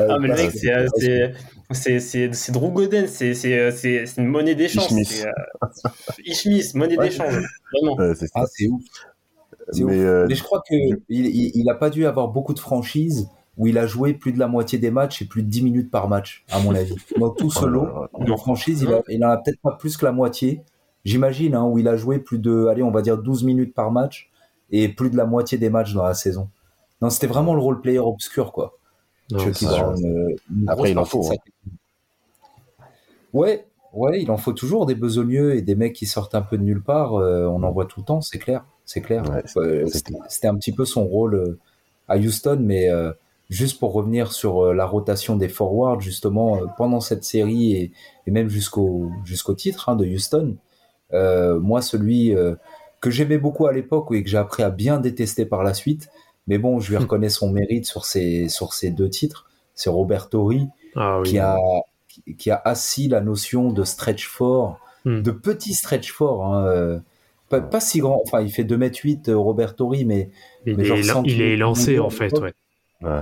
Ah, mais le mec, c'est euh, c'est c'est Drew Gooden, c'est c'est euh, c'est c'est une monnaie d'échange. Ishmith. c'est, euh, monnaie Ouais. d'échange. Vraiment. Ouais, c'est ça. Ah, c'est ouf. C'est Mais, ouf. euh, Mais je crois qu'il il, il, il a pas dû avoir beaucoup de franchises où il a joué plus de la moitié des matchs et plus de 10 minutes par match, à mon avis. Dans tout ce lot de franchises, il, a, il en a peut-être pas plus que la moitié. J'imagine, hein, où il a joué plus de, allez, on va dire 12 minutes par match et plus de la moitié des matchs dans la saison. Non, c'était vraiment le role player obscur, quoi. Non, Chucky c'est- Brown, une Après, il en faut, sa- Ouais, ouais, il en faut toujours des besogneux et des mecs qui sortent un peu de nulle part. euh, on en voit tout le temps, c'est clair, c'est clair. Ouais, Euh, C'était un petit peu son rôle euh, à Houston, mais euh, juste pour revenir sur la rotation des forwards, justement, euh, pendant cette série et, et même jusqu'au jusqu'au titre hein, de Houston, moi, celui que j'aimais beaucoup à l'époque et que j'ai appris à bien détester par la suite, mais bon, je lui reconnais son mérite sur ces, sur ces deux titres, c'est Robert Torrey Ah oui. qui a qui- qui a assis la notion de stretch fort, Hmm. de petit stretch fort, hein, euh, pas, pas si grand. Enfin, il fait 2m8 euh, Robert Torrey, mais il, mais genre est, 100 il est kilos lancé en fait, ouais. Ouais.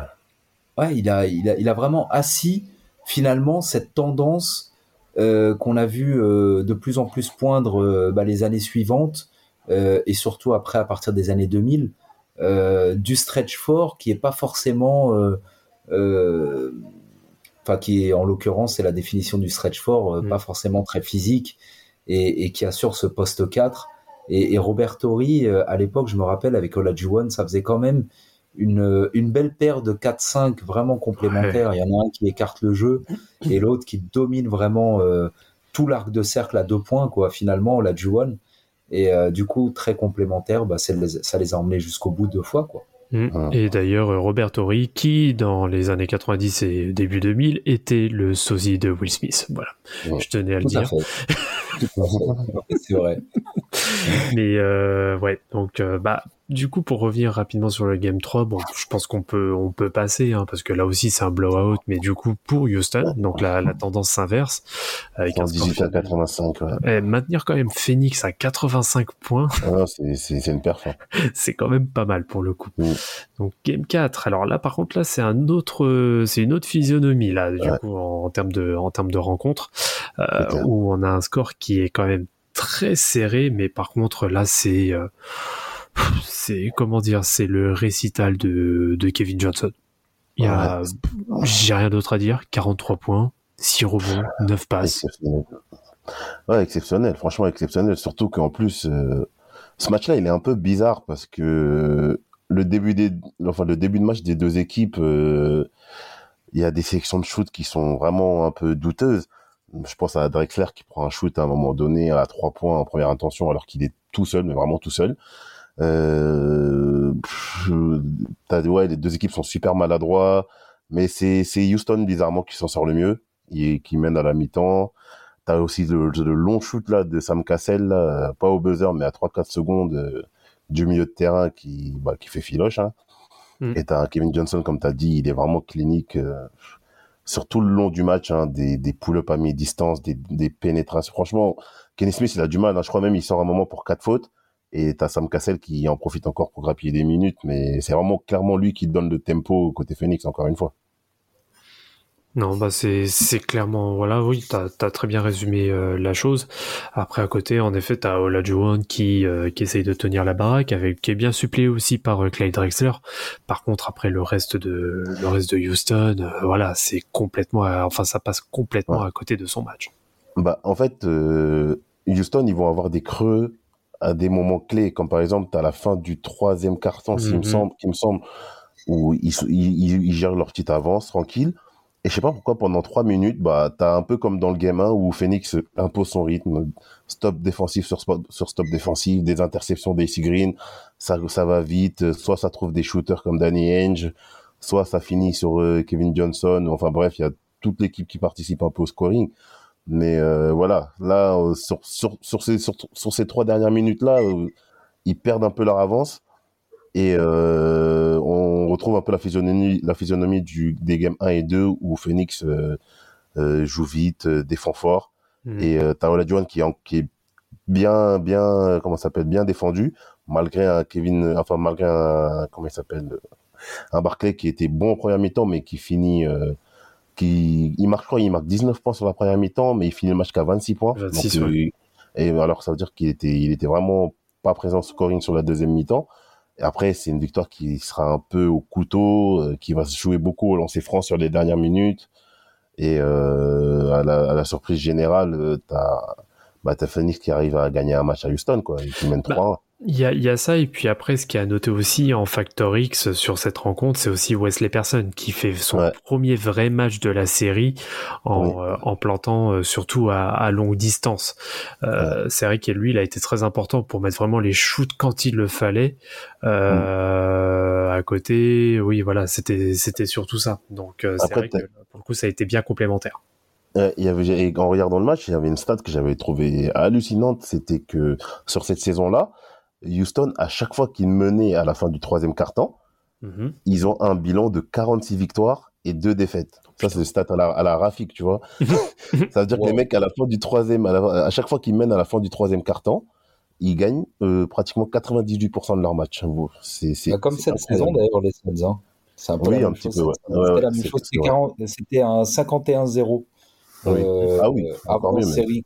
ouais, il a, il a il a vraiment assis finalement cette tendance euh, qu'on a vu euh, de plus en plus poindre euh, bah, les années suivantes et surtout après à partir des années 2000 euh, du stretch fort qui est pas forcément enfin qui est en l'occurrence c'est la définition du stretch fort euh, Mm. pas forcément très physique et, et qui assure ce poste 4 et, et Robert Torrey euh, à l'époque je me rappelle avec Olajuwon ça faisait quand même une, une belle paire de 4-5 vraiment complémentaires il y en a un qui écarte le jeu et l'autre qui domine vraiment euh, tout l'arc de cercle à deux points quoi finalement Olajuwon et euh, du coup très complémentaire bah, ça les a emmenés jusqu'au bout deux fois quoi. Et d'ailleurs, euh, Robert Torrey, qui dans les années 90 et début 2000 était le sosie de Will Smith. Voilà, Ouais. je tenais à le dire. c'est vrai. Mais euh, ouais, donc euh, bah du coup pour revenir rapidement sur le game 3, bon, je pense qu'on peut on peut passer hein, parce que là aussi c'est un blowout, mais du coup pour Houston, donc la, la tendance s'inverse avec un score 118 à 85, ouais. Eh, maintenir quand même Phoenix à 85 points, Ah, c'est, une perf. hein. c'est quand même pas mal pour le coup. Mm. Donc game 4. Alors là par contre là c'est un autre c'est une autre physionomie là du Ouais. coup en, en termes de en termes de rencontre euh, où on a un score qui est quand même très serré mais par contre là c'est euh, c'est comment dire c'est le récital de, de Kevin Johnson. Il y a j'ai rien d'autre à dire 43 points 6 rebonds 9 passes. Exceptionnel. Ouais, exceptionnel, franchement exceptionnel. Surtout qu'en plus, euh, ce match-là, il est un peu bizarre parce que le début des, enfin le début de match des deux équipes, euh, il y a des sélections de shoot qui sont vraiment un peu douteuses. Je pense à Drexler qui prend un shoot à un moment donné à trois points en première intention alors qu'il est tout seul, mais vraiment tout seul. Euh, pff, t'as, ouais, les deux équipes sont super maladroits, mais c'est, c'est Houston bizarrement qui s'en sort le mieux, et qui mène à la mi-temps. T'as aussi le, le long shoot là de Sam Cassell, là, pas au buzzer, mais à 3-4 secondes euh, du milieu de terrain qui, bah, qui fait filoche. Hein. Mm. Et t'as Kevin Johnson, comme t'as dit, il est vraiment clinique euh, sur tout le long du match, hein, des, des pull-ups à mi-distance, des, des pénétrations. Franchement, Kenny Smith, il a du mal. hein. Je crois même il sort un moment pour quatre fautes. Et t'as Sam Cassell qui en profite encore pour grappiller des minutes, mais c'est vraiment clairement lui qui donne le tempo côté Phoenix, encore une fois. Non, bah c'est c'est clairement voilà, oui, t'as as très bien résumé euh, la chose. Après à côté, en effet, t'as Olajuwon qui euh, qui essaye de tenir la baraque, avec qui est bien suppléé aussi par euh, Clyde Drexler. Par contre, après le reste de le reste de Houston, euh, voilà, c'est complètement, enfin ça passe complètement Ouais. à côté de son match. Bah, en fait, Houston, ils vont avoir des creux à des moments clés, comme par exemple, à la fin du troisième carton, s'il me Mhm. semble, qui me semble, où ils, ils, ils- ils gèrent leur petite avance tranquille. Et je sais pas pourquoi pendant trois minutes, bah, t'as un peu comme dans le game 1 où Phoenix impose son rythme, stop défensif sur, spot- sur stop défensif, des interceptions d'Acy Green, ça, ça va vite, soit ça trouve des shooters comme Danny Ainge, soit ça finit sur euh, Kevin Johnson, enfin bref, il y a toute l'équipe qui participe un peu au scoring. Mais euh, voilà, là, euh, sur, sur, sur, ces, sur, sur ces trois dernières minutes-là, euh, ils perdent un peu leur avance. Et on retrouve un peu la physionomie, la physionomie du, des games 1 et 2 où Phoenix joue vite, défend fort. Mhm. Et euh, t'as Olajuwon qui, est en- qui est bien, bien, comment s'appelle, bien défendu, malgré un Kevin, enfin malgré un, comment il s'appelle, un Barclay qui était bon en première mi-temps, mais qui finit, qui, il marque, je crois, il marque 19 points sur la première mi-temps, mais il finit le match qu'à 26 points. 26, Donc, ouais. euh, et alors ça veut dire qu'il était, il était vraiment pas présent au scoring sur la deuxième mi-temps. Et après, c'est une victoire qui sera un peu au couteau, euh, qui va se jouer beaucoup au lancer franc sur les dernières minutes. Et euh, à, la, à la surprise générale, euh, t'as bah, t'as Phoenix qui arrive à gagner un match à Houston, quoi, et qui mène Bah, 3-1. Il y a, il y a ça, et puis après, ce qui est à noter aussi en factor X sur cette rencontre, c'est aussi Wesley Person qui fait son Ouais. premier vrai match de la série en, Oui. euh, en plantant euh, surtout à, à longue distance. Euh, C'est vrai que lui, il a été très important pour mettre vraiment les shoots quand il le fallait. Euh, À côté, oui, voilà, c'était c'était surtout ça. Donc euh, c'est vrai que pour le coup, ça a été bien complémentaire. Euh, il y avait, et en regardant le match, il y avait une stat que j'avais trouvée hallucinante, c'était que sur cette saison-là, Houston, à chaque fois qu'ils menaient à la fin du troisième quart-temps, Mhm. ils ont un bilan de 46 victoires et 2 défaites. Ça, c'est le stat à la, à la Rafik, tu vois. ça veut dire que les Wow. mecs, à la fin du troisième, à, la- à chaque fois qu'ils mènent à la fin du troisième quart-temps, ils gagnent euh, pratiquement 98% de leur match. C'est, c'est, Bah, comme c'est cette saison d'ailleurs, les Suns. Hein. C'est un peu Oui, la un même petit chose. peu, ouais. C'était Ouais, ouais, la même c'est- chose. C'était vrai. 40 C'était un 51-0. Oui. euh, Ah oui, encore avant mieux, série.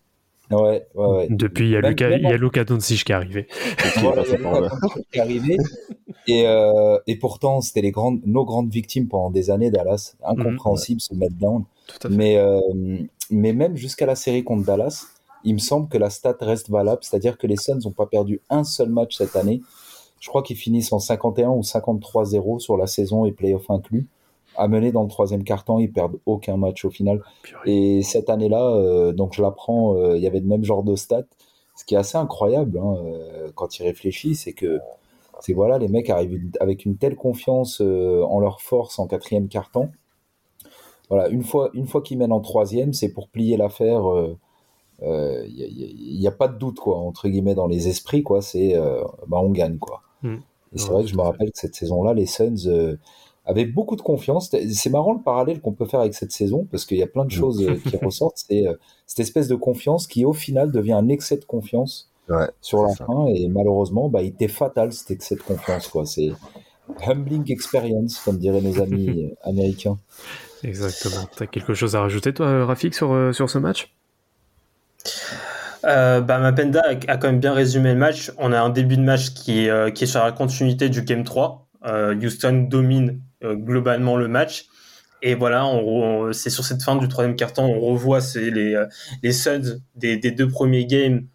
Ouais, ouais, ouais. Depuis, il y a Même- Luka, même il y a en- Luka Doncic qui est arrivé. Voilà, qui est. Et, euh, et pourtant, c'était les grandes, nos grandes victimes pendant des années, Dallas. Incompréhensible ce meltdown. Tout à fait. Mais, euh, mais même jusqu'à la série contre Dallas, il me semble que la stat reste valable. C'est-à-dire que les Suns n'ont pas perdu un seul match cette année. Je crois qu'ils finissent en 51 ou 53-0 sur la saison et playoff inclus. À mener dans le troisième quart-temps, ils perdent aucun match au final. Et cette année-là, euh, donc je l'apprends, euh, il y avait le même genre de stats. Ce qui est assez incroyable hein, euh, quand il réfléchit, c'est que c'est voilà, les mecs arrivent avec une telle confiance euh, en leur force en quatrième quart-temps. Voilà, une fois, une fois qu'ils mènent en troisième, c'est pour plier l'affaire. euh, euh, Il n'y a, pas de doute quoi entre guillemets dans les esprits quoi. C'est euh, bah on gagne quoi. Mm. Et c'est Ouais, vrai que je me rappelle que cette saison-là, les Suns avaient beaucoup de confiance. C'est marrant le parallèle qu'on peut faire avec cette saison parce qu'il y a plein de choses euh, qui ressortent. C'est euh, cette espèce de confiance qui au final devient un excès de confiance Ouais, sur la ça. fin et malheureusement bah, il était fatal cet excès de confiance quoi. C'est humbling experience comme diraient nos amis euh, américains. Exactement. T'as quelque chose à rajouter, toi, Rafik, sur, euh, sur ce match? Euh, bah, Mapenda a, quand même bien résumé le match. On a un début de match qui est, euh, qui est sur la continuité du Game 3. Euh, Houston domine globalement le match. Et voilà, on, on- c'est sur cette fin du troisième quart-temps, on revoit c'est les, euh, les Suns des, des deux premiers games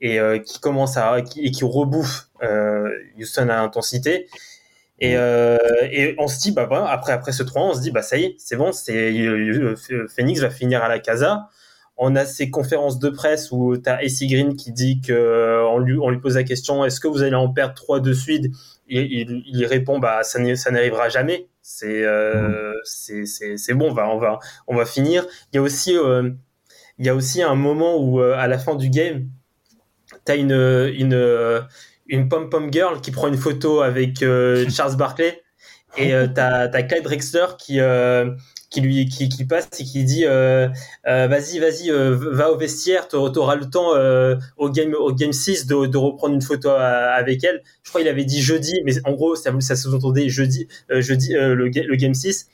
et euh, qui commencent à qui, et qui rebouffent euh, Houston à intensité. Et, euh, et on se dit, bah, après, après ce 3 on se dit, bah, ça y est, c'est bon, c'est, euh, euh, Phoenix va finir à la casa. On a ces conférences de presse où tu as AC Green qui dit que euh, on lui, on lui pose la question est-ce que vous allez en perdre trois de suite? Il, il, il répond bah ça n'arrivera jamais. C'est euh, c'est c'est c'est bon, on va on va on va finir. Il y a aussi euh, il y a aussi un moment où euh, à la fin du game, tu as une une une pom pom girl qui prend une photo avec euh, Charles Barkley et t'as t'as Clyde Drexler qui qui lui qui, passe et qui dit euh, euh, vas-y vas-y euh, va au vestiaire t'auras le temps au game au game 6 de, reprendre une photo avec elle. Je crois qu'il avait dit jeudi mais en gros ça, ça sous-entendait jeudi jeudi le, le game 6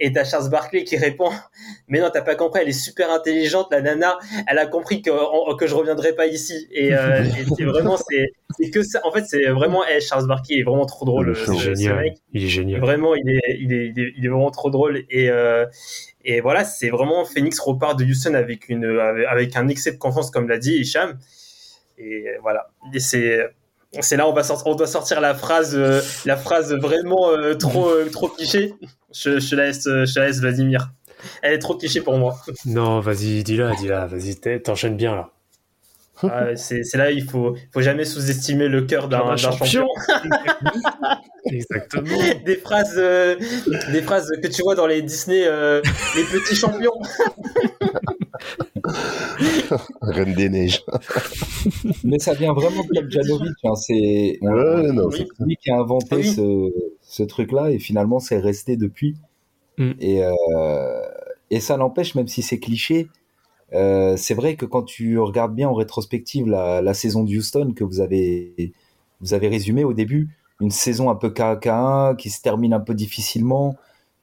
et t'as Charles Barkley qui répond mais non t'as pas compris elle est super intelligente la nana elle a compris que, que je reviendrai pas ici et, euh, et c'est vraiment c'est que ça en fait c'est vraiment eh, Charles Barkley il est vraiment trop drôle Le ce- show. ce Génial. mec Il est génial. Vraiment, il est, il est, il est, il est vraiment trop drôle. Et, euh, et voilà, c'est vraiment Phoenix repart de Houston avec, une, avec, avec un excès de confiance, comme l'a dit Hicham. Et voilà. Et c'est c'est là on va sortir, on doit sortir la phrase, euh, la phrase vraiment euh, trop, euh, trop cliché. Je, je laisse, je laisse Vladimir. Elle est trop cliché pour moi. Non, vas-y, dis-la, dis-la, vas-y, t'enchaînes bien là. Ah, c'est là il faut, faut jamais sous-estimer le cœur d'un Un d'un champion. Exactement. Des phrases, des phrases que tu vois dans les Disney, les petits champions. Reine des neiges. Mais ça vient vraiment de Kepjanovic. Hein. C'est Ouais, lui qui a inventé Oui. ce, ce truc-là et finalement c'est resté depuis. Mm. Et, euh, et ça n'empêche, même si c'est cliché, euh, c'est vrai que quand tu regardes bien en rétrospective la, la saison de Houston que vous avez, vous avez résumé au début, une saison un peu KK1 qui se termine un peu difficilement.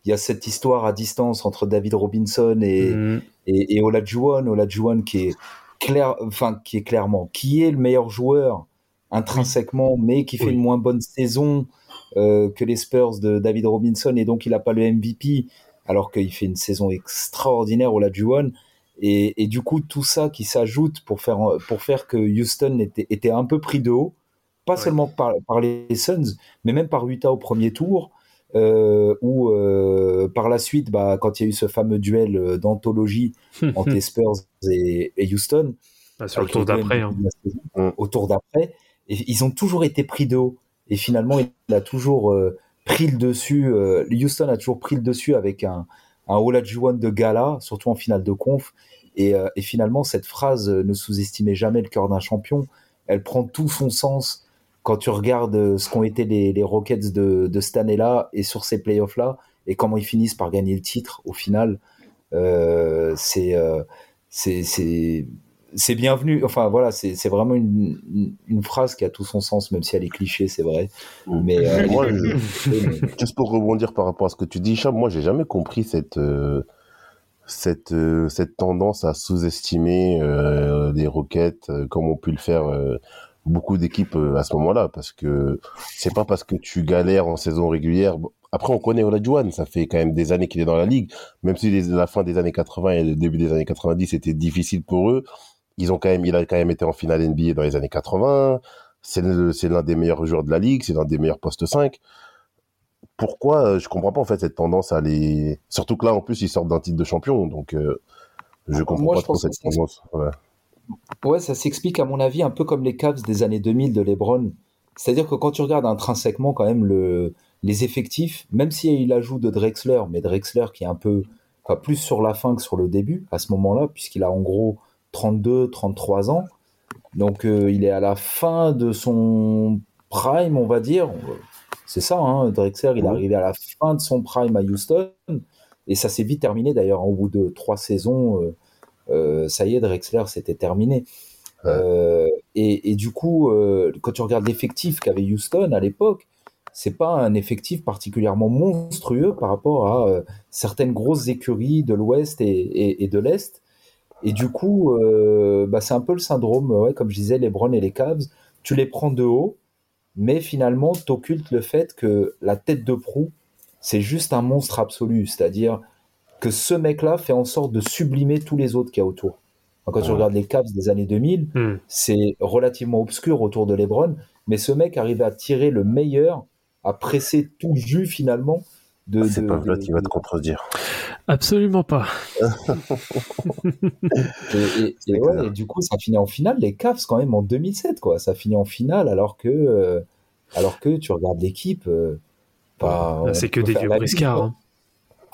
Il y a cette histoire à distance entre David Robinson et, Mm. Et, et Olajuwon, Olajuwon qui est clair, enfin qui est clairement, qui est le meilleur joueur intrinsèquement, mais qui fait Oui. une moins bonne saison euh, que les Spurs de David Robinson et donc il n'a pas le MVP alors qu'il fait une saison extraordinaire Olajuwon et, et du coup tout ça qui s'ajoute pour faire pour faire que Houston était, était un peu pris de haut, pas Ouais. seulement par, par les Suns, mais même par Utah au premier tour. Euh, où euh, par la suite, bah, quand il y a eu ce fameux duel euh, d'anthologie entre Spurs et, et Houston, Ah, sur le avec tour les deux d'après. Hein. Mm. au tour d'après, ils ont toujours été pris de haut. Et finalement, il a toujours euh, pris le dessus. euh, Houston a toujours pris le dessus avec un, un Olajuwon de gala, surtout en finale de conf. Et, euh, et finalement, cette phrase euh, ne sous-estimez jamais le cœur d'un champion. Elle prend tout son sens quand tu regardes euh, ce qu'ont été les, les Rockets de, de cette année-là et sur ces playoffs-là et comment ils finissent par gagner le titre au final. Euh, c'est euh, c'est c'est c'est bienvenu. Enfin voilà, c'est c'est vraiment une, une, une phrase qui a tout son sens, même si elle est cliché, c'est vrai. Mais euh, Moi, je- Juste pour rebondir par rapport à ce que tu dis, Chab, moi j'ai jamais compris cette cette euh, cette tendance à sous-estimer euh, les roquettes euh, comme ont pu le faire beaucoup d'équipes euh, à ce moment-là parce que c'est pas parce que tu galères en saison régulière. Après on connaît Olajuwon, ça fait quand même des années qu'il est dans la ligue, même si les- la fin des années 80 et le début des années 90 était difficile pour eux, ils ont quand même il a quand même été en finale NBA dans les années 80. C'est l'un des meilleurs joueurs de la ligue, c'est l'un des meilleurs postes 5 pourquoi euh, je comprends pas en fait cette tendance à les surtout que là en plus ils sortent d'un titre de champion donc euh, je comprends Moi, pas je trop cette tendance ouais. Ouais, ça s'explique à mon avis un peu comme les Cavs des années 2000 de LeBron. C'est-à-dire que quand tu regardes intrinsèquement quand même le, les effectifs, même s'il y a eu l'ajout de Drexler, mais Drexler qui est un peu, enfin plus sur la fin que sur le début à ce moment-là, puisqu'il a en gros 32, 33 ans. Donc euh, il est à la fin de son prime, on va dire. C'est ça, hein, Drexler, il est arrivé à la fin de son prime à Houston. Et ça s'est vite terminé d'ailleurs, au bout de trois saisons. euh, ça y est, Drexler, c'était terminé. Ouais. Euh, et, et du coup, euh, quand tu regardes l'effectif qu'avait Houston à l'époque, c'est pas un effectif particulièrement monstrueux par rapport à euh, certaines grosses écuries de l'Ouest et, et- et de l'Est. Et du coup, euh, bah, c'est un peu le syndrome, ouais, comme je disais, les Browns et les Cavs, tu les prends de haut, mais finalement, t'occultes le fait que la tête de proue, c'est juste un monstre absolu. C'est-à-dire que ce mec-là fait en sorte de sublimer tous les autres qu'il y a autour. Quand tu Ouais. regardes les Cavs des années 2000, Hmm. c'est relativement obscur autour de LeBron, mais ce mec arrive à tirer le meilleur, à presser tout le jus finalement de. c'est de- pas Vlad qui va te contredire Absolument pas. Et, et- C'est et ouais, clair. et du coup, ça finit en finale, les Cavs quand même en 2007, quoi. Ça finit en finale alors que, euh, alors que tu regardes l'équipe. euh, bah, on C'est que des vieux briscards. hein.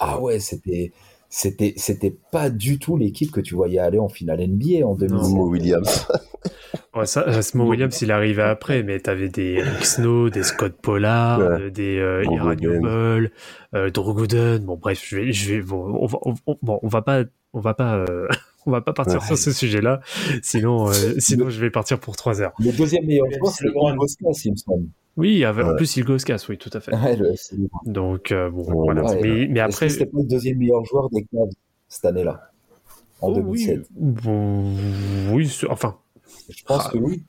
Ah ouais, c'était, c'était, c'était pas du tout l'équipe que tu voyais aller en finale NBA en 2007. Mo Williams Ouais, ça, Smo Williams, il arrivé après, mais t'avais des Eric Snow, des Scott Pollard, Ouais. euh, des euh, Drew Ira Gooden. Newell, euh, Drew Gooden. Bon, bref, je vais, je vais, bon, on va, on, on- bon, on va pas, on va pas, euh, on va pas partir Ouais. sur ce sujet-là. Sinon, euh, sinon, je vais partir pour trois heures. Le deuxième meilleur joueur, c'est LeBron- LeBron Bosca, il me semble. Oui, avec- en plus, il casse, oui, tout à fait. Ouais, le- Donc, euh, bon, Ouais, voilà. ouais. Mais, mais après, c'était pas le deuxième meilleur joueur des Cavs cette année-là, en Oh, 2007 oui, bon, oui, enfin, Je pense Ah. que oui.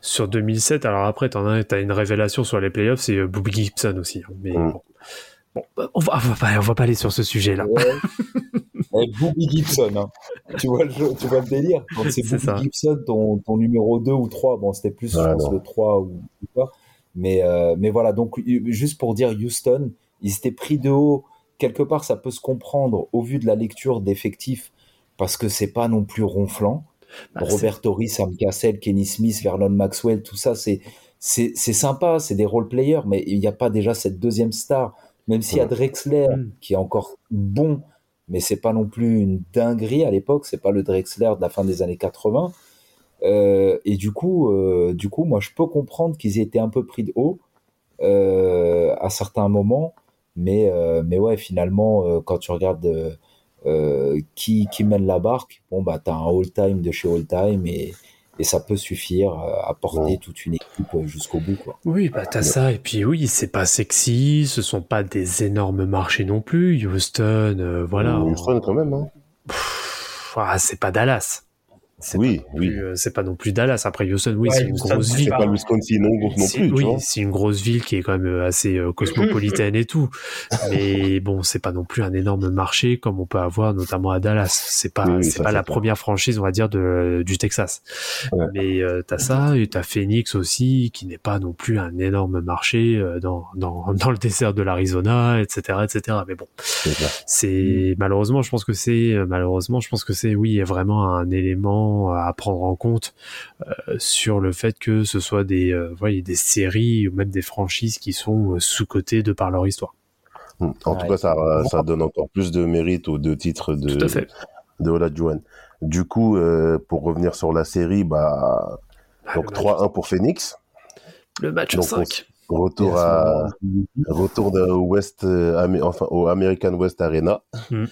sur 2007, alors après, t'en as, t'as une révélation sur les playoffs, c'est euh, Bobby Gibson aussi. hein. Mais Mm. bon, Bon, bah, on va, on va pas, on va pas aller sur ce sujet-là. Ouais. Eh, Booby Gibson, hein. tu, vois le tu vois le délire. C'est Booby ça. Gibson, ton, ton numéro 2 ou 3, bon, c'était plus, je pense, le 3 ou, ou quoi. Mais, euh, mais voilà, donc, euh, juste pour dire Houston, ils étaient pris de haut. Quelque part, ça peut se comprendre au vu de la lecture d'effectifs, parce que c'est pas non plus ronflant. Bah, Robert Torrey, Sam Cassell, Kenny Smith, Vernon Maxwell, tout ça, c'est c'est c'est sympa, c'est des role players, mais il n'y a pas déjà cette deuxième star. Même s'il y a Drexler Mm. qui est encore bon, mais c'est pas non plus une dinguerie à l'époque, c'est pas le Drexler de la fin des années 80. Euh, et du coup, euh, du coup, moi, je peux comprendre qu'ils aient été un peu pris de haut euh, à certains moments, mais euh, mais ouais, finalement, euh, quand tu regardes euh, qui, qui mène la barque, bon, bah, tu as un all-time de chez all-time et, et ça peut suffire à porter Ouais. toute une équipe jusqu'au bout. Quoi. Oui, bah t'as ça, et puis oui, c'est pas sexy, ce sont pas des énormes marchés non plus. Houston, euh, voilà. Houston, quand même. Hein. Ah, c'est pas Dallas. C'est Oui, pas non oui. plus, euh, C'est pas non plus Dallas. Après Houston, oui, Ouais, c'est une Houston, grosse ville. C'est pas- Wisconsin non, non plus, oui, c'est une grosse ville qui est quand même euh, assez euh, cosmopolitaine et tout. Mais bon, c'est pas non plus un énorme marché comme on peut avoir notamment à Dallas. C'est pas, Oui, c'est pas la première franchise, on va dire, de, du Texas. Ouais. Mais euh, t'as ça et t'as Phoenix aussi, qui n'est pas non plus un énorme marché euh, dans, dans, dans le désert de l'Arizona, etc., etc. Mais bon, C'est malheureusement, je pense que c'est malheureusement, je pense que c'est oui, vraiment un élément à prendre en compte euh, sur le fait que ce soit des euh, voyez, des séries ou même des franchises qui sont sous cotées de par leur histoire. Mm. En tout cas, ça, ça donne encore plus de mérite aux deux titres de, Tout à fait. de Olajuwon. Du coup, euh, pour revenir sur la série, bah, donc le, match, 3-1 pour Phoenix. le match donc, 5. Retour à, retour de- au West, euh, enfin, au American West Arena. Mm.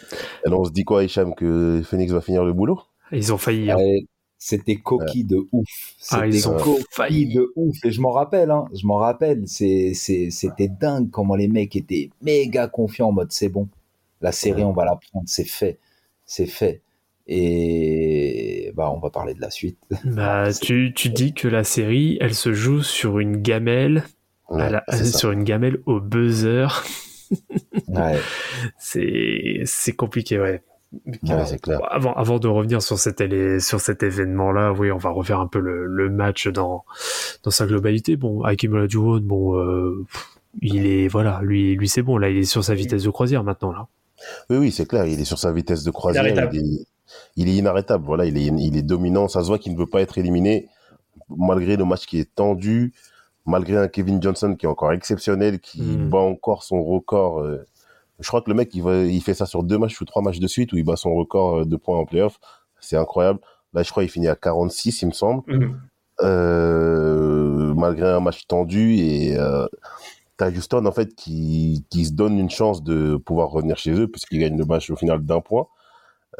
Et là, on se dit quoi, Hicham, que Phoenix va finir le boulot? Ils ont failli. hein. Ouais, C'était coquille de ouf. Ah, C'était ils ont coquille failli. de ouf. Et je m'en rappelle, hein. Je m'en rappelle. C'est, c'est, c'était dingue comment les mecs étaient méga confiants en mode c'est bon. La série, on va la prendre. C'est fait. C'est fait. Et, bah, on va parler de la suite. Bah, tu, tu dis que la série, elle se joue sur une gamelle, Ouais, la- c'est sur une gamelle au buzzer. Ouais. C'est c'est compliqué, ouais. Ouais, c'est clair. Avant, avant de revenir sur cet, sur cet événement-là, oui, on va refaire un peu le, le match dans, dans sa globalité. Bon, Hakim Olajuwon, bon, euh, il est, voilà, lui, lui c'est bon, là, il est sur sa vitesse de croisière maintenant, là. Oui, oui, c'est clair. Il est sur sa vitesse de croisière. Il est, il est inarrêtable. Voilà, il est, il est dominant. Ça se voit qu'il ne veut pas être éliminé, malgré le match qui est tendu, malgré un Kevin Johnson qui est encore exceptionnel, qui Mm. bat encore son record. euh, je crois que le mec, il, va, il fait ça sur deux matchs ou trois matchs de suite où il bat son record euh, de points en playoff. C'est incroyable. Là, je crois qu'il finit à 46, il me semble. Mhm. Euh, malgré un match tendu et euh, t'as Houston en fait qui, qui se donne une chance de pouvoir revenir chez eux puisqu'ils gagnent le match au final d'un point.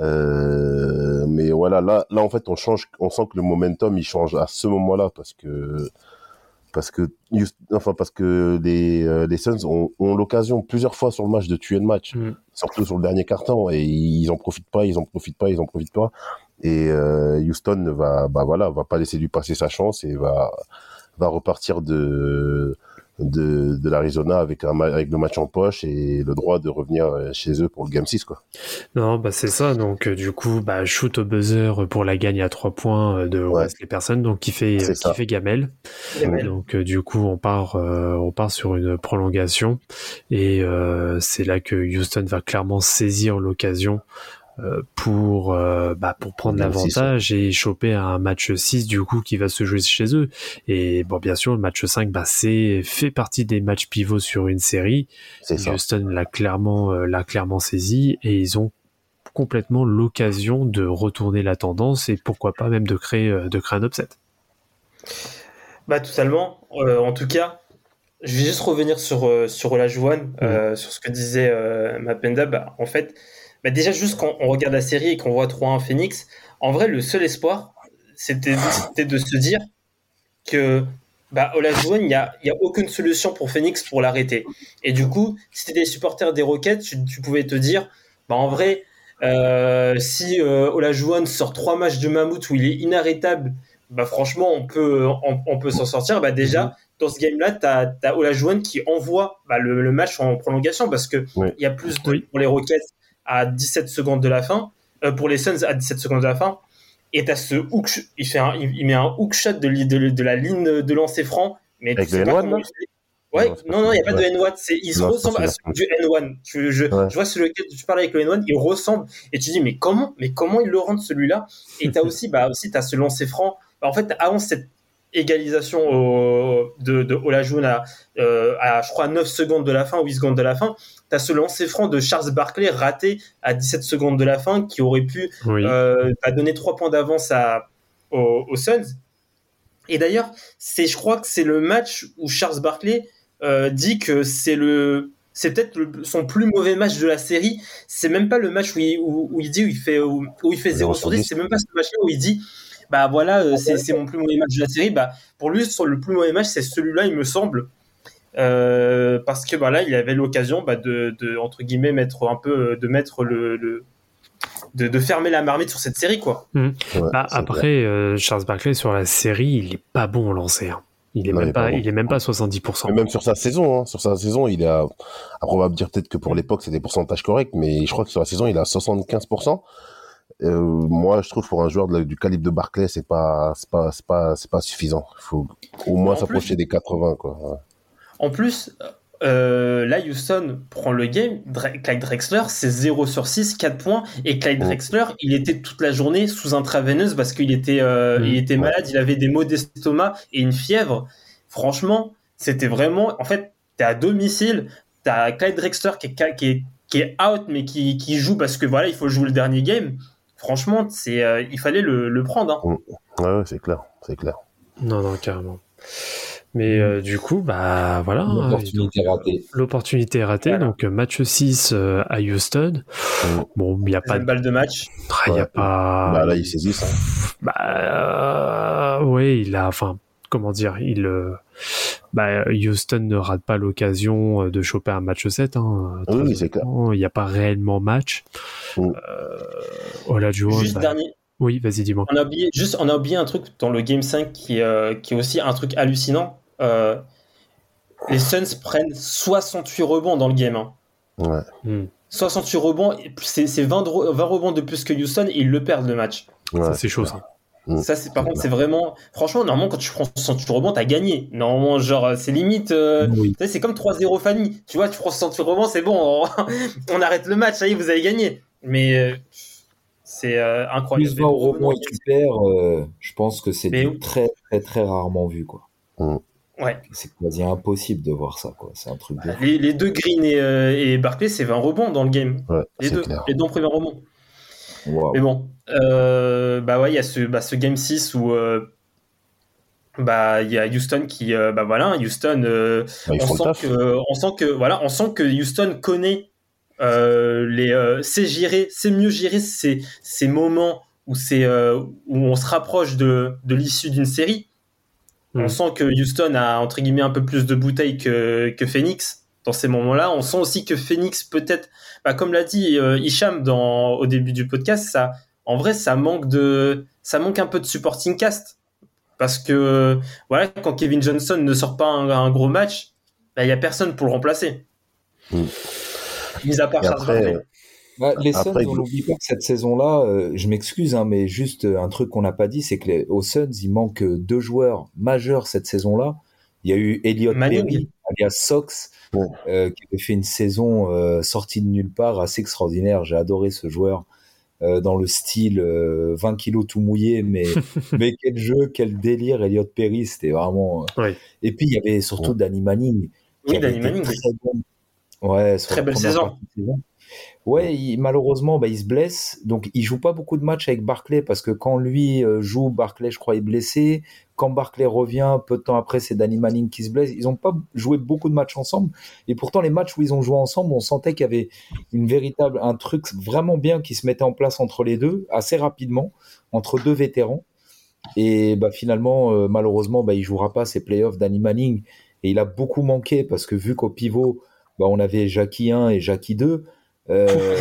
Euh, mais voilà, là, là en fait on change, on sent que le momentum il change à ce moment-là parce que parce que enfin parce que les euh, les Suns ont, ont l'occasion plusieurs fois sur le match de tuer le match, Mm. surtout sur le dernier carton et ils en profitent pas, ils en profitent pas, ils en profitent pas. Et euh, Houston ne va, bah voilà, va pas laisser lui passer sa chance et va va repartir de de, de l'Arizona avec un avec le match en poche et le droit de revenir euh, chez eux pour le game 6 quoi. Non, bah c'est ça. Donc euh, du coup, bah shoot au buzzer pour la gagne à trois points euh, de Ouais. Wesley Person, donc qui fait qui ça. fait gamelle. Gamelle. Donc du coup, on part euh, on part sur une prolongation et euh, c'est là que Houston va clairement saisir l'occasion pour euh, bah, pour prendre l'avantage et choper un match 6 du coup qui va se jouer chez eux. Et bon, bien sûr, le match 5 bah c'est fait partie des matchs pivots sur une série. Houston l'a clairement, euh, l'a clairement saisi et ils ont complètement l'occasion de retourner la tendance et pourquoi pas même de créer, euh, de créer un upset. Bah totalement. Euh, en tout cas, je vais juste revenir sur euh, sur Olajuwon, euh, sur ce que disait euh, Mapenda. Bah, en fait, bah, déjà juste quand on regarde la série et qu'on voit 3-1 Phoenix, en vrai le seul espoir, c'était de se dire que bah, Olajuwon, il y a il y a aucune solution pour Phoenix pour l'arrêter. Et du coup, si t'étais des supporters des Rockets, tu, tu pouvais te dire, bah en vrai, euh, si euh, Olajuwon sort trois matchs de mammouth où il est inarrêtable bah franchement, on peut, on, on peut s'en sortir. Bah déjà, dans ce game-là, tu as, as Olajuwon qui envoie bah, le, le match en prolongation parce que il Oui. y a plus de, Oui. pour les Rockets, à 17 secondes de la fin, euh, pour les Suns à 17 secondes de la fin, et t'as ce hook, il, fait un- il, il met un hook shot de, li- de, de la ligne de lancer franc, mais Avec tu sais le pas N1, comment là il fait. Ouais, Non, non, il n'y a pas de N1. C'est, il se ressemble à celui du N1. Tu, je, Ouais. je vois celui lequel tu parles avec le N1, il ressemble. Et tu dis, mais comment, mais comment il le rend celui-là? Et t'as aussi, bah, aussi, t'as ce lancer franc. Bah, en fait, avant cette égalisation au- de, de Olajuwon à, euh, à, je crois, 9 secondes de la fin, 8 secondes de la fin, t'as ce lancer franc de Charles Barkley raté à 17 secondes de la fin qui aurait pu Oui. euh, a donné trois points d'avance aux, Suns. Et d'ailleurs, c'est, je crois que c'est le match où Charles Barkley euh, dit que c'est le, c'est peut-être son plus mauvais match de la série. C'est même pas le match où il, où, où il dit où il fait où, où il fait 0 sur 10. C'est même pas ce match-là où il dit bah voilà, euh, c'est, c'est mon plus mauvais match de la série. Bah pour lui, sur le plus mauvais match, c'est celui-là, il me semble. Euh, parce que voilà, il avait l'occasion bah, de, de entre guillemets mettre un peu de mettre le, le de, de fermer la marmite sur cette série quoi. Ouais, Bah, après, euh, Charles Barkley sur la série, il est pas bon au lancer. hein. Il est Non, même pas, pas bon. il est même pas à 70%. Mais même sur sa saison, hein, sur sa saison, il est à, après on va me dire peut-être que pour l'époque c'est des pourcentages corrects, mais je crois que sur la saison il est à 75%. Euh, moi, je trouve pour un joueur de la- du calibre de Barclay, c'est pas, c'est pas, c'est pas, c'est pas suffisant. Il faut au moins s'approcher des 80, quoi. Ouais. En plus, euh, là, Houston prend le game. Dre- Clyde Drexler, c'est 0 sur 6, 4 points. Et Clyde Oh. Drexler, il était toute la journée sous intraveineuse parce qu'il était, euh, Mm. il était malade, il avait des maux d'estomac et une fièvre. Franchement, c'était vraiment. En fait, t'es à domicile, t'as Clyde Drexler qui est, qui est, qui est out, mais qui, qui joue parce que voilà, il faut jouer le dernier game. Franchement, c'est, euh, il fallait le, le prendre. hein. Ouais, ouais, c'est clair, c'est clair. Non, non, carrément. Mais euh, du coup, bah voilà. Hein, opportunité ratée. L'opportunité est ratée. Voilà. Donc, euh, match 6 euh, à Houston. Mm. Bon, il n'y a pas de. balle de match. Il y a Ouais. pas. Bah là, ils saisissent. Hein. Bah, euh, ouais, il a, enfin, comment dire, il, euh, bah, Houston ne rate pas l'occasion euh, de choper un match 7. Hein, Oui, oui, c'est clair. Il n'y a pas réellement match. Mm. Euh, Olajuwon, Juste bah, dernier, oui, vas-y, dis-moi. On a oublié, juste, on a oublié un truc dans le Game 5 qui, euh, qui est aussi un truc hallucinant. Euh, les Suns prennent 68 rebonds dans le game. hein. Ouais. Mm. 68 rebonds, et c'est c'est 20, de- 20 rebonds de plus que Houston et ils le perdent le match. ouais Ça, c'est chaud, ça. Mm. Ça, c'est par contre, c'est vraiment. Franchement, normalement, quand tu prends 68 rebonds, t'as gagné. Normalement, genre, euh, c'est limite. euh, Oui. c'est comme 3-0 Fanny. Tu vois, tu prends 68 rebonds, c'est bon, on, on arrête le match, ça y est, vous avez gagné. Mais euh, c'est euh, incroyable. Plus 20 au rebond et tu perds, je pense que c'est Mais très très très rarement vu quoi. Ouais. C'est quasi impossible de voir ça quoi. C'est un truc de. Les, les deux Green et, et Barclay, c'est 20 rebonds dans le game. Ouais, Les deux, clair. les deux premiers rebonds. Mais bon, euh, bah ouais, il y a ce, bah, ce game 6 où euh, bah il y a Houston qui, euh, bah voilà, Houston, euh, Bah, on sent que, on sent que, voilà, on sent que Houston connaît euh, les, euh, sait gérer, sait mieux gérer ces, ces moments où c'est euh, où on se rapproche de, de l'issue d'une série. On sent que Houston a entre guillemets un peu plus de bouteilles que, que Phoenix dans ces moments-là. On sent aussi que Phoenix peut-être, bah, comme l'a dit euh, Hicham dans, au début du podcast, ça, en vrai, ça manque de, ça manque un peu de supporting cast parce que voilà, quand Kevin Johnson ne sort pas un, un gros match, bah, il y a personne pour le remplacer. Mm. Mis à part après, Bah, les Suns, Après, on n'oublie pas que cette saison-là, euh, je m'excuse, hein, mais juste euh, un truc qu'on n'a pas dit, c'est que les, aux Suns, il manque euh, deux joueurs majeurs cette saison-là. Il y a eu Elliot Manning. Perry, alias Sox, Ouais. euh, qui avait fait une saison euh, sortie de nulle part assez extraordinaire. J'ai adoré ce joueur euh, dans le style euh, 20 kilos tout mouillé, mais mais quel jeu, quel délire, Elliot Perry, c'était vraiment. euh, Oui. Et puis il y avait surtout Danny Manning. Oui, Danny Manning. très bon. Ouais, Très belle saison. Ouais, malheureusement, bah, il se blesse, donc il joue pas beaucoup de matchs avec Barclay parce que quand lui euh, joue, Barclay, je crois, est blessé. Quand Barclay revient, peu de temps après, c'est Danny Manning qui se blesse. Ils ont pas joué beaucoup de matchs ensemble, et pourtant les matchs où ils ont joué ensemble, on sentait qu'il y avait une véritable, un truc vraiment bien qui se mettait en place entre les deux, assez rapidement, entre deux vétérans. Et bah, finalement, euh, malheureusement, bah, il jouera pas ces playoffs Danny Manning, et il a beaucoup manqué parce que vu qu'au pivot, bah, on avait Jackie 1 et Jackie 2. Euh,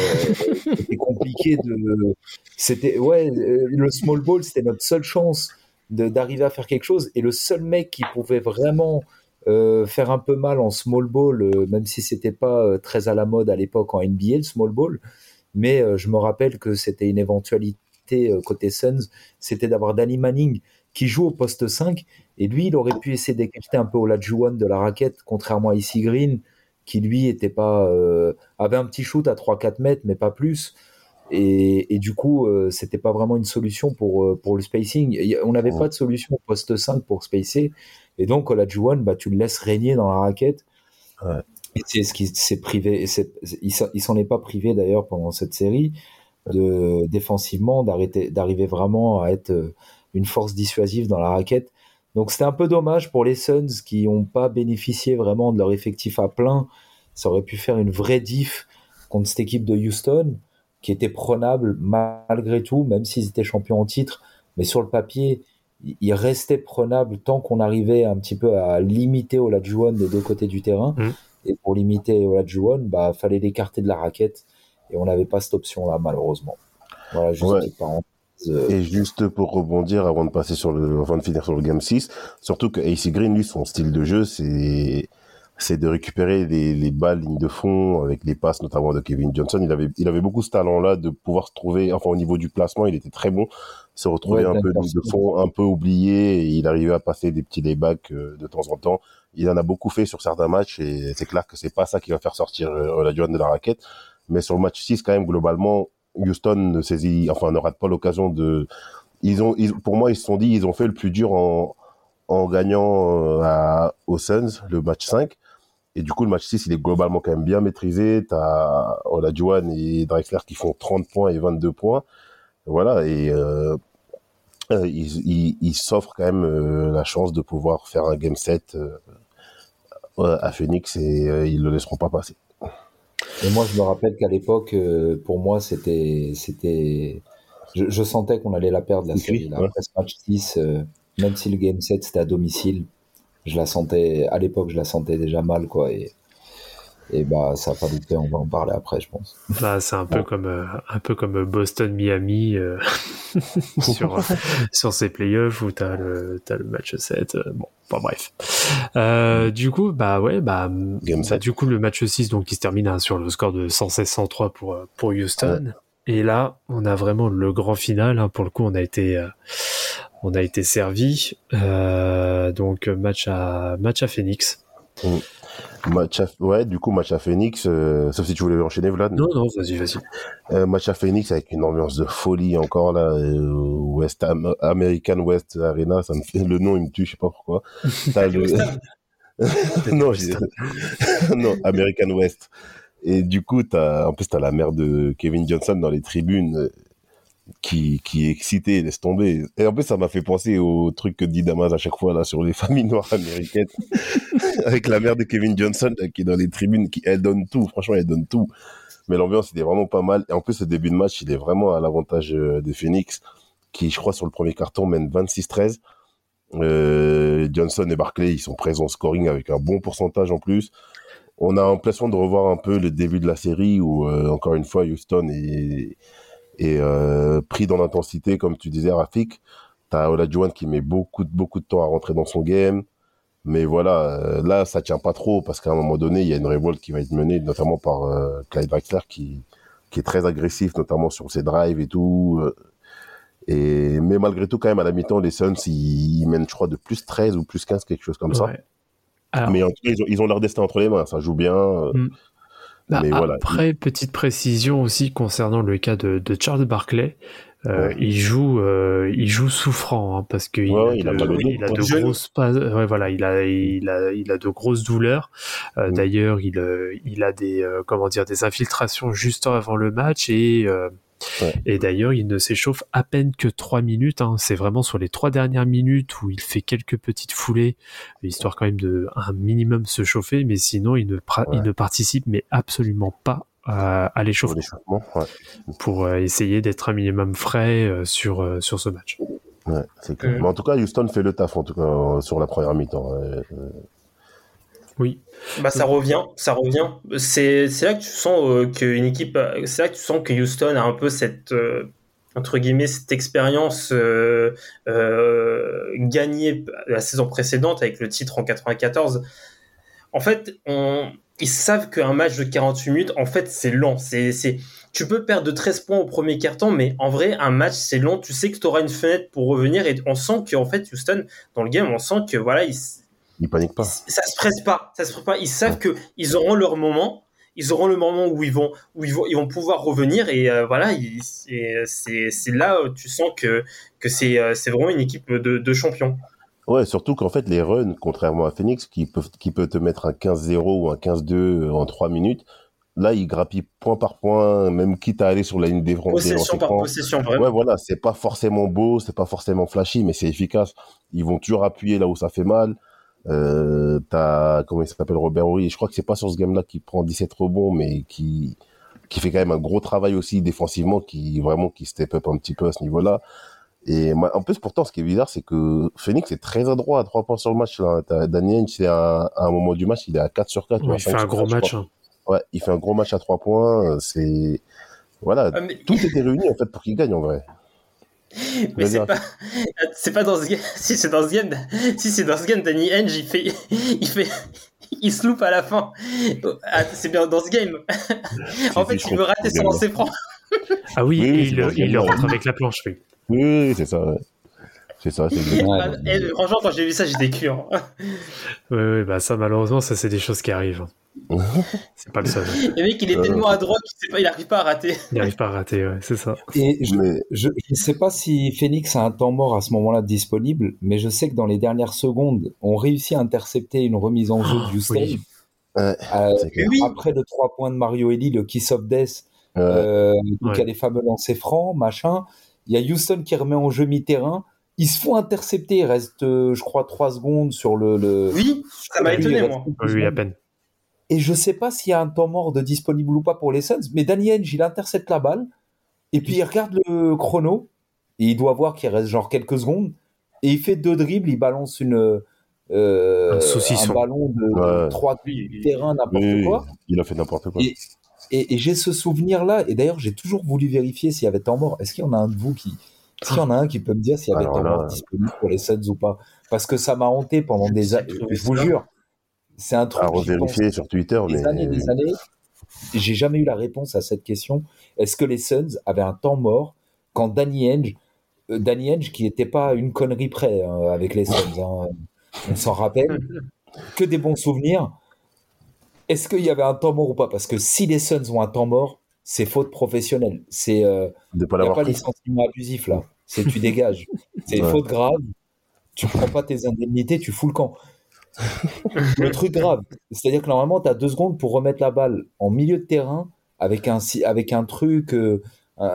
c'était compliqué de. C'était ouais, euh, le small ball, c'était notre seule chance d'arriver à faire quelque chose. Et le seul mec qui pouvait vraiment euh, faire un peu mal en small ball, même si c'était pas très à la mode à l'époque en NBA, le small ball, Mais je me rappelle que c'était une éventualité côté Suns, c'était d'avoir Danny Manning qui joue au poste 5 et lui, il aurait pu essayer d'écarter un peu Olajuwon de la raquette, contrairement à Icy Green qui lui était pas euh, avait un petit shoot à 3-4 mètres, mais pas plus. Et, et du coup, euh, c'était pas vraiment une solution pour, euh, pour le spacing. On n'avait pas de solution au poste 5 pour spacer. Et donc, Olajuwon, bah, tu le laisses régner dans la raquette. Ouais. Et c'est ce qui s'est privé. et c'est- Il s'en- est pas privé d'ailleurs pendant cette série de défensivement d'arrêter d'arriver vraiment à être euh, une force dissuasive dans la raquette. Donc c'était un peu dommage pour les Suns qui n'ont pas bénéficié vraiment de leur effectif à plein. Ça aurait pu faire une vraie diff contre cette équipe de Houston qui était prenable malgré tout, même s'ils étaient champions en titre. Mais sur le papier, ils- restaient prenables tant qu'on arrivait un petit peu à limiter Olajuwon des deux côtés du terrain. Mhm. Et pour limiter Olajuwon, bah fallait l'écarter de la raquette et on n'avait pas cette option-là malheureusement. Voilà, juste Ouais. Euh, Et juste pour rebondir avant de passer sur le, avant de finir sur le game 6, surtout que AC Green, lui, son style de jeu, c'est, c'est de récupérer les, les balles ligne de fond avec les passes, notamment de Kevin Johnson. Il avait, il avait beaucoup ce talent-là de pouvoir se trouver, enfin, au niveau du placement, il était très bon. Se retrouver Ouais, un peu ligne de fond, un peu oublié, et il arrivait à passer des petits laybacks euh, de temps en temps. Il en a beaucoup fait sur certains matchs, et c'est clair que c'est pas ça qui va faire sortir euh, la de la raquette. Mais sur le match 6, quand même, globalement, Houston ne saisit, enfin, ne rate pas l'occasion de, ils ont, pour moi, ils se sont dit, ils ont fait le plus dur en, gagnant euh, à, aux Suns, le match 5. Et du coup, le match 6, il est globalement quand même bien maîtrisé. T'as Olajuwon et Drexler qui font 30 points et 22 points. Voilà, et euh, euh, ils, s'offrent quand même la chance de pouvoir faire un game 7 euh, à Phoenix et ils le laisseront pas passer. Et moi, je me rappelle qu'à l'époque, euh, pour moi, c'était, c'était, je, je sentais qu'on allait la perdre la série. Là. ouais. Après ce match 6, euh, même si le game 7 c'était à domicile, je la sentais, à l'époque, je la sentais déjà mal, quoi. Et, et bah, ça a pas loupé, on va en parler après, je pense. Bah, c'est un peu comme euh, un peu comme Boston Miami euh, sur sur ces playoffs où t'as le t'as le match 7 euh, bon enfin, bref. Euh, du coup bah ouais bah, Game bah, du coup le match 6 donc qui se termine hein, sur le score de 116-103 pour pour Houston. Et là on a vraiment le grand final hein, pour le coup on a été euh, on a été servi. Euh, donc match à match à Phoenix Match à, ouais, du coup, match à Phoenix, euh, sauf si tu voulais enchaîner, Vlad. non non vas-y vas-y Euh, match à Phoenix avec une ambiance de folie encore là, euh, West Am- American West Arena, ça me fait le nom, il me tue, je sais pas pourquoi. Le... non, non, American West. Et du coup, t'as, en plus, t'as la mère de Kevin Johnson dans les tribunes qui, qui est excitée, laisse tomber. Et en plus, ça m'a fait penser au truc que dit Damas à chaque fois là sur les familles noires américaines, avec la mère de Kevin Johnson qui est dans les tribunes, qui elle donne tout. Franchement, elle donne tout. Mais l'ambiance était vraiment pas mal. Et en plus, le début de match, il est vraiment à l'avantage euh, des Phoenix, qui, je crois, sur le premier carton, mène 26-13. Euh, Johnson et Barclay, ils sont présents au scoring avec un bon pourcentage en plus. On a l'impression de revoir un peu le début de la série où, euh, encore une fois, Houston est, est euh, pris dans l'intensité, comme tu disais, Rafik. T'as Olajuwon qui met beaucoup, de- beaucoup de temps à rentrer dans son game. Mais voilà, euh, là, ça tient pas trop parce qu'à un moment donné, il y a une révolte qui va être menée, notamment par euh, Clyde Drexler qui, qui est très agressif, notamment sur ses drives et tout. euh, Et, mais malgré tout, quand même, à la mi-temps, les Suns, ils, ils mènent, je crois, de plus 13 ou plus 15, quelque chose comme ça. Alors, Mais en tout cas, ils ont, ils ont leur destin entre les mains, ça joue bien. Mm. Bah, mais voilà. Après, petite précision aussi concernant le cas de, de Charles Barkley. Euh, Ouais. il joue, euh, il joue souffrant hein, parce qu'il Ouais, a, il a de, il a grosses pas, ouais, voilà, il a, il a, il a de grosses douleurs. Euh, Mm. D'ailleurs, il, euh, il a des, euh, comment dire, des infiltrations juste avant le match et euh, Ouais. et d'ailleurs, il ne s'échauffe à peine que trois minutes. Hein. C'est vraiment sur les trois dernières minutes où il fait quelques petites foulées, histoire quand même de un minimum se chauffer, mais sinon il ne, il participe mais absolument pas à, l'échauffement. Ouais, pour euh, essayer d'être un minimum frais euh, sur, euh, sur ce match. ouais, c'est clair. Mais en tout cas, Houston fait le taf, en tout cas, euh, sur la première mi-temps. Oui, Bah ça revient, ça revient. C'est là que tu sens euh, qu'une équipe, euh, c'est là que tu sens que Houston a un peu cette euh, entre guillemets cette expérience euh, gagnée la saison précédente avec le titre en 94. En fait, on, ils savent qu'un match de 48 minutes, en fait, c'est lent. C'est tu peux perdre de 13 points au premier quart-temps, mais en vrai, un match, c'est long. Tu sais que tu auras une fenêtre pour revenir et on sent qu'en fait, Houston, dans le game, on sent que voilà, ils, Il panique pas. ça se presse pas. Ça se presse pas. Ils savent que ils auront leur moment. Ils auront le moment où ils vont, où ils vont, ils vont pouvoir revenir et euh, voilà. ils- C'est là où tu sens que que c'est euh, c'est vraiment une équipe de, de champions. Ouais, surtout qu'en fait, les runs, contrairement à Phoenix, qui peuvent, qui peut te mettre un 15-0 ou un 15-2 en 3 minutes, là, ils grappillent point par point, même quitte à aller sur la ligne des des Possession par possession, vraiment. Ouais, voilà, c'est pas forcément beau, c'est pas forcément flashy, mais c'est efficace. Ils vont toujours appuyer là où ça fait mal. Euh, t'as, comment il s'appelle, Robert Horry, je crois que c'est pas sur ce game-là qui prend 17 rebonds, mais qui, qui fait quand même un gros travail aussi défensivement, qui vraiment, qui step up un petit peu à ce niveau-là. Et moi, en plus, pourtant, ce qui est bizarre, c'est que Phoenix est très adroit à 3 points sur le match, là. T'as Daniel, c'est à, à un moment du match, il est à 4 sur 4. ou Ouais, il 5 fait un gros 4, je match. hein. Ouais, il fait un gros match à 3 points, c'est, voilà. Ah, mais- Tout était réuni, en fait, pour qu'il gagne, en vrai. Mais c'est pas, c'est pas dans ce game. Si c'est dans ce game, si c'est dans ce game, Danny Henge, il fait, il fait, il se loupe à la fin. Ah, c'est bien dans ce game. en fait, il veut rater son lancer franc. Ah oui, Oui, et oui, il, il le game-là, rentre avec la planche, oui. Oui, oui, oui, c'est ça, ouais. C'est ça, c'est exactement. Ouais, Ah, eh, franchement, quand j'ai vu ça, j'étais hein. Oui, oui, bah ça, malheureusement, ça, c'est des choses qui arrivent. C'est pas le seul. Le mec, il est Euh. tellement adroit qu'il sait pas, il arrive pas à rater. Il n'arrive pas à rater, ouais, c'est ça. Et je, Mais, ne sais pas si Phoenix a un temps mort à ce moment-là disponible, mais je sais que dans les dernières secondes, on réussit à intercepter une remise en jeu de Houston. oui. Euh. Oui. Après le 3 points de Mario Eli, le Kiss of Death, Euh, euh, donc il y Ouais. a les fameux lancers francs, machin. Il y a Houston qui remet en jeu mi-terrain. Ils se font intercepter. Il reste, euh, je crois, 3 secondes sur le. le... Oui, ça m'a étonné, moi. Oui, oui, à peine. Et je sais pas s'il y a un temps mort de disponible ou pas pour les Suns, mais Danny Henge, il intercepte la balle, et puis il regarde le chrono, et il doit voir qu'il reste genre quelques secondes, et il fait deux dribbles, il balance une, euh, Un saucisson. ballon de Ouais. 3 terrain, n'importe oui, quoi. il a fait n'importe quoi. Et, et, et j'ai ce souvenir-là, et d'ailleurs j'ai toujours voulu vérifier s'il y avait temps mort. Est-ce qu'il y en a un de vous qui... Qu'il y en a un qui peut me dire s'il y avait Alors temps là, mort disponible pour les Suns ou pas Parce que ça m'a hanté pendant des années. Je vous jure, c'est un truc À revérifier sur Twitter, des mais. années, des années. J'ai jamais eu la réponse à cette question. Est-ce que les Suns avaient un temps mort quand Danny Henge, euh, Danny Henge qui n'était pas une connerie près hein, avec les Suns, hein, on s'en rappelle, que des bons souvenirs. Est-ce qu'il y avait un temps mort ou pas? Parce que si les Suns ont un temps mort, c'est faute professionnelle. C'est euh, De pas l'avoir pas pris. licenciement abusif là. C'est tu dégages. C'est Ouais. faute grave. Tu prends pas tes indemnités, tu fous le camp. le truc grave, c'est-à-dire que normalement, tu as deux secondes pour remettre la balle en milieu de terrain avec un, avec un truc, euh, un,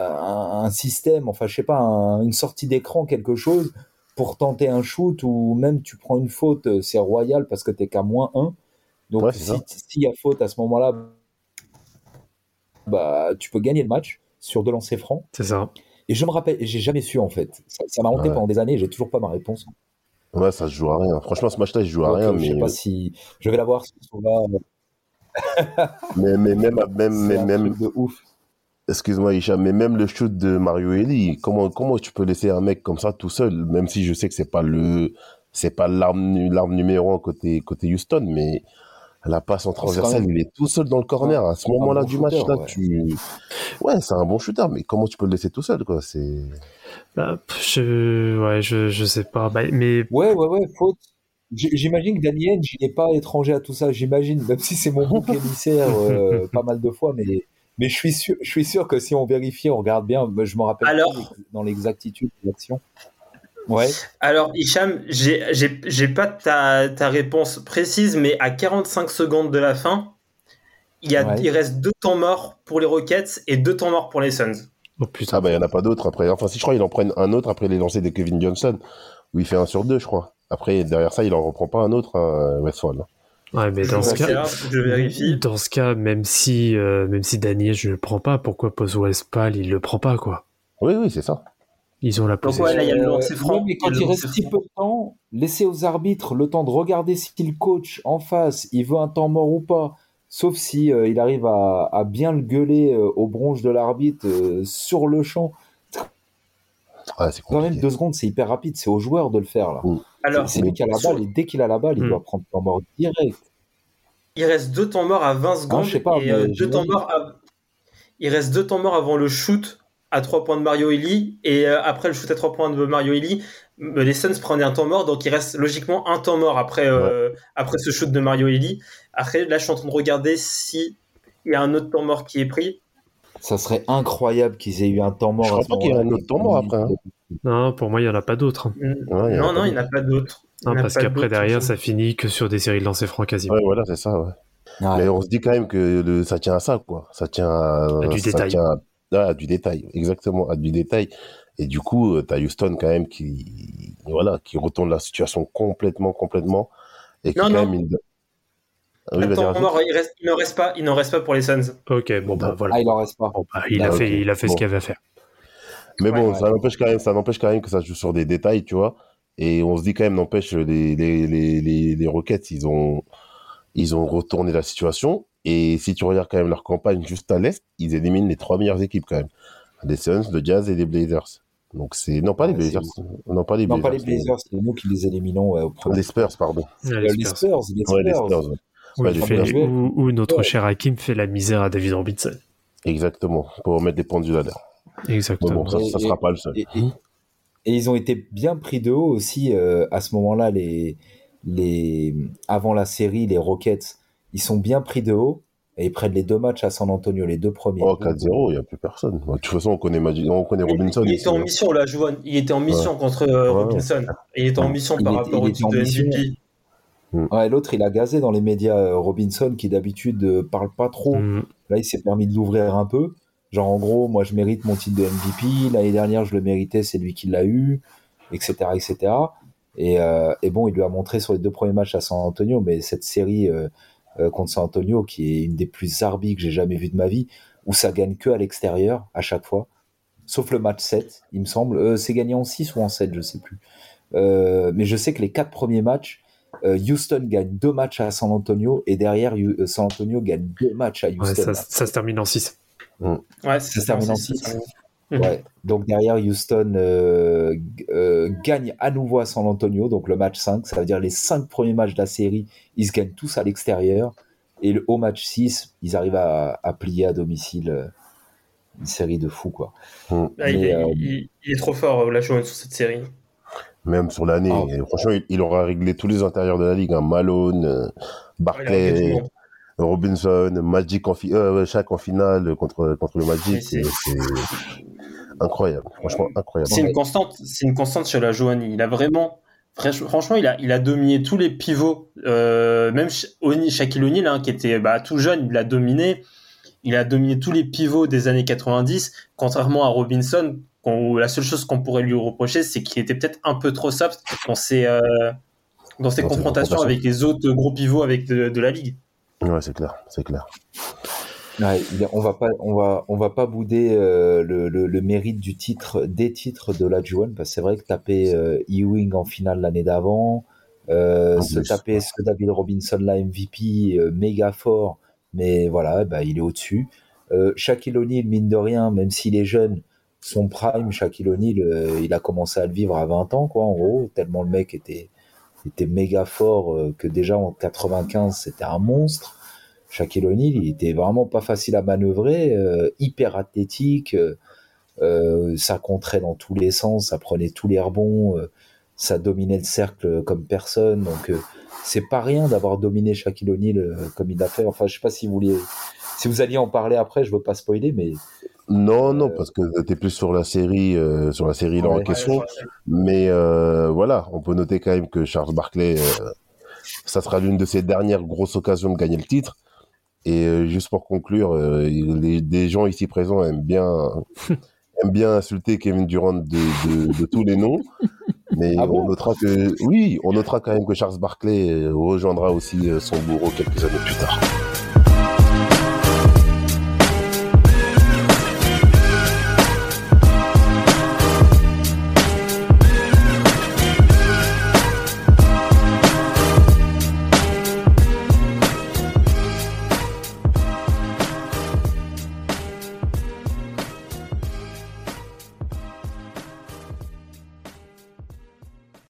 un système, enfin, je sais pas, un- une sortie d'écran, quelque chose, pour tenter un shoot ou même tu prends une faute, euh, c'est royal parce que tu qu'à moins 1. Donc, c'est si- s'il y a faute à ce moment-là, bah, tu peux gagner le match sur deux lancers francs. C'est ça. Et je me rappelle, j'ai jamais su en fait. Ça ça m'a hanté Ouais. pendant des années j'ai toujours pas ma réponse. Ouais, ça se joue à rien. Franchement, ce match-là, il se joue à Donc, rien, je sais mais, pas si. Je vais la voir ce soir. mais, mais même, même, C'est mais un même, truc de ouf. excuse-moi, Hicham, mais même le shoot de Mario Eli, comment, comment tu peux laisser un mec comme ça tout seul, même si je sais que c'est pas le, c'est pas l'arme, l'arme numéro un côté, côté Houston, mais la passe en transversale, même- il est tout seul dans le corner. À ce moment-là bon du match, shooter, là, ouais. tu, ouais, c'est un bon shooter, mais comment tu peux le laisser tout seul, quoi, c'est, Bah, je, ouais, je, je sais pas. Bah, mais Ouais, ouais, ouais, faute. J'imagine que Danny Henge, il n'est pas étranger à tout ça. J'imagine, même si c'est mon bouc émissaire euh, pas mal de fois, mais, mais je, suis sûr, je suis sûr que si on vérifie, on regarde bien, je me rappelle Alors dans l'exactitude de l'action. Ouais. Alors, Hicham, j'ai pas ta, ta réponse précise, mais à 45 secondes de la fin, il, y a, Ouais. il reste deux temps morts pour les Rockets et deux temps morts pour les Suns. oh putain. ah bah, il y en a pas d'autres après. Enfin, si je crois, il en prend un autre après les lancers de Kevin Johnson, où il fait un sur deux, je crois. Après, derrière ça, il en reprend pas un autre, hein, Westphal. Ouais, mais dans ce cas, là, faut que je vérifie. dans ce cas, même si, euh, même si Daniel, je le prends pas, pourquoi Pose Westphal, il le prend pas, quoi? Oui, oui, c'est ça. Ils ont la Donc, possession. ouais, là, il y a le Euh, lancer franc. ouais, mais quand Il il, le reste si peu de temps, laissez aux arbitres le temps de regarder si le coach en face, il veut un temps mort ou pas. Sauf si euh, il arrive à, à bien le gueuler euh, aux bronches de l'arbitre euh, sur le champ. Ouais, c'est Quand même, deux secondes, c'est hyper rapide. C'est au joueur de le faire là. Alors, c'est lui qui a la sur- balle et dès qu'il a la balle, il Hmm. doit prendre temps mort direct. il reste deux temps morts à 20 secondes je sais pas, et euh, deux temps morts à... il reste deux temps morts avant le shoot à trois points de Mario Eli et euh, après le shoot à trois points de Mario Eli, euh, les Suns prenaient un temps mort, donc il reste logiquement un temps mort après, euh, après ce shoot de Mario Eli. Après, là, je suis en train de regarder si il y a un autre temps mort qui est pris. Ça serait incroyable qu'ils aient eu un temps mort. Je crois à pas qu'il y ait un autre temps mort après, hein. Non, pour moi, il n'y en a pas d'autres. hein. Ouais, a non, non, il n'y en a pas a parce qu'après, derrière, ça finit que sur des séries de lancers francs quasiment. Ouais, voilà, c'est ça, ouais. Ouais. Mais on se dit quand même que le- ça tient à ça, quoi. Ça tient à, du ça détail. tient à, à du détail, exactement, à du détail. Et du coup, tu as Houston quand même qui, voilà, qui retourne la situation complètement, complètement. Et qui Non, quand non. même, une... Ah oui, rajoute. mort, il reste- il n'en reste pas, il n'en reste pas pour les Suns. Ok, bon, bah voilà. Ah, il en reste pas. Bon, bah, il, Ah, a fait, il a fait ce qu'il avait à faire. Mais bon, Ouais, ça ouais. n'empêche quand même, ça n'empêche quand même que ça joue sur des détails, tu vois. Et on se dit quand même, n'empêche, les, les, les, les, les Rockets, ils ont, ils ont retourné la situation. Et si tu regardes quand même leur campagne juste à l'Est, ils éliminent les trois meilleures équipes quand même. Les Suns, le Jazz et les Blazers. Donc c'est, non pas les Ouais, Blazers, non pas les Non, Blazers. pas les Blazers, c'est nous qui les éliminons ouais, au premier. Les Spurs, pardon. Ouais, Euh, les Les Spurs. Spurs, les Ouais, les Spurs. Ouais. Où, les fait- où- où notre Ouais. cher Hakim fait la misère à David Robinson. Exactement. Pour mettre les pendules à l'heure. Mais Exactement. bon, ça, ça Et- sera pas le seul. Et, et- et ils ont été bien pris de haut aussi euh, à ce moment-là. Les, les, avant la série, les Rockets, ils sont bien pris de haut et ils prennent les deux matchs à San Antonio, les deux premiers. Oh, 4-0, il n'y a plus personne. De toute façon, on connaît, Magic- on connaît Robinson. Il était en mission, là, Joanne. Il était en mission contre euh, Ouais. Robinson. Il était en mission Il par était- rapport au titre de mission. MVP. Ouais, l'autre, il a gazé dans les médias euh, Robinson qui d'habitude euh, parle pas trop. Mm. Là, il s'est permis de l'ouvrir un peu. Genre, en gros, moi, je mérite mon titre de MVP. L'année dernière, je le méritais, c'est lui qui l'a eu, etc., etc. Et, euh, et bon, il lui a montré sur les deux premiers matchs à San Antonio, mais cette série euh, contre San Antonio, qui est une des plus arbies que j'ai jamais vues de ma vie, où ça gagne que à l'extérieur à chaque fois, sauf le match 7, il me semble. Euh, c'est gagné en 6 ou en 7, je sais plus. Euh, mais je sais que les quatre premiers matchs, euh, Houston gagne deux matchs à San Antonio et derrière euh, San Antonio gagne deux matchs à Ouais, Houston. ça, ça se termine en 6. Ouais, Ça se termine en c'est- six. c'est- Ouais. Donc derrière Houston euh, euh, gagne à nouveau à San Antonio, donc le match 5, ça veut dire les cinq premiers matchs de la série, ils se gagnent tous à l'extérieur. Et le, au match 6, ils arrivent à, à plier à domicile euh, une série de fous. Quoi. Mm. Ah, il, est, euh, il- il est trop fort, la Joanne, sur cette série. Même sur l'année. Et Franchement, il, il aura réglé tous les intérieurs de la ligue. Hein. Malone, Ah, Barclay. Robinson, Magic en, fi- euh, Shaq en finale contre, contre le Magic. C'est incroyable. Franchement, incroyable. C'est une constante, c'est une constante chez la Joanne. Il a vraiment, franchement, il a, il a dominé tous les pivots. Euh, même Oni- Shaquille O'Neal, hein, qui était bah, tout jeune, il l'a dominé. Il a dominé tous les pivots des années 90, contrairement à Robinson. la seule chose qu'on pourrait lui reprocher, c'est qu'il était peut-être un peu trop soft dans ses, euh, dans ses Dans ses confrontations confrontations. avec les autres gros pivots avec de, de la ligue. Ouais, c'est clair. C'est clair. Ouais, on va pas, on va, on va pas bouder euh, le, le, le mérite du titre, des titres de la Juan, parce que c'est vrai que taper euh, Ewing en finale l'année d'avant, euh, En se taper ce David Robinson la MVP, euh, méga fort, mais voilà, bah, il est au-dessus. Euh, Shaquille O'Neal, mine de rien, même s'il est jeune, son prime, Shaquille O'Neal, euh, il a commencé à le vivre à 20 ans, quoi, en gros, tellement le mec était, était méga fort euh, que déjà en 95, c'était un monstre. Shaquille O'Neal, il était vraiment pas facile à manœuvrer, euh, hyper athlétique, euh, euh, ça contrait dans tous les sens, ça prenait tous les rebonds, euh, ça dominait le cercle comme personne. Donc euh, c'est pas rien d'avoir dominé Shaquille O'Neal euh, comme il l'a fait. Enfin, je sais pas si vous vouliez, si vous alliez en parler après, je veux pas spoiler, mais Non, non, parce que t'es plus sur la série, euh, sur la série là en Ouais. question. Mais euh, voilà, on peut noter quand même que Charles Barkley, euh, ça sera l'une de ses dernières grosses occasions de gagner le titre. Et euh, juste pour conclure, euh, les, des gens ici présents aiment bien, aiment bien insulter Kevin Durant de, de, de tous les noms. Mais Ah bon? on notera que, oui, on notera quand même que Charles Barkley euh, rejoindra aussi son bourreau quelques années plus tard.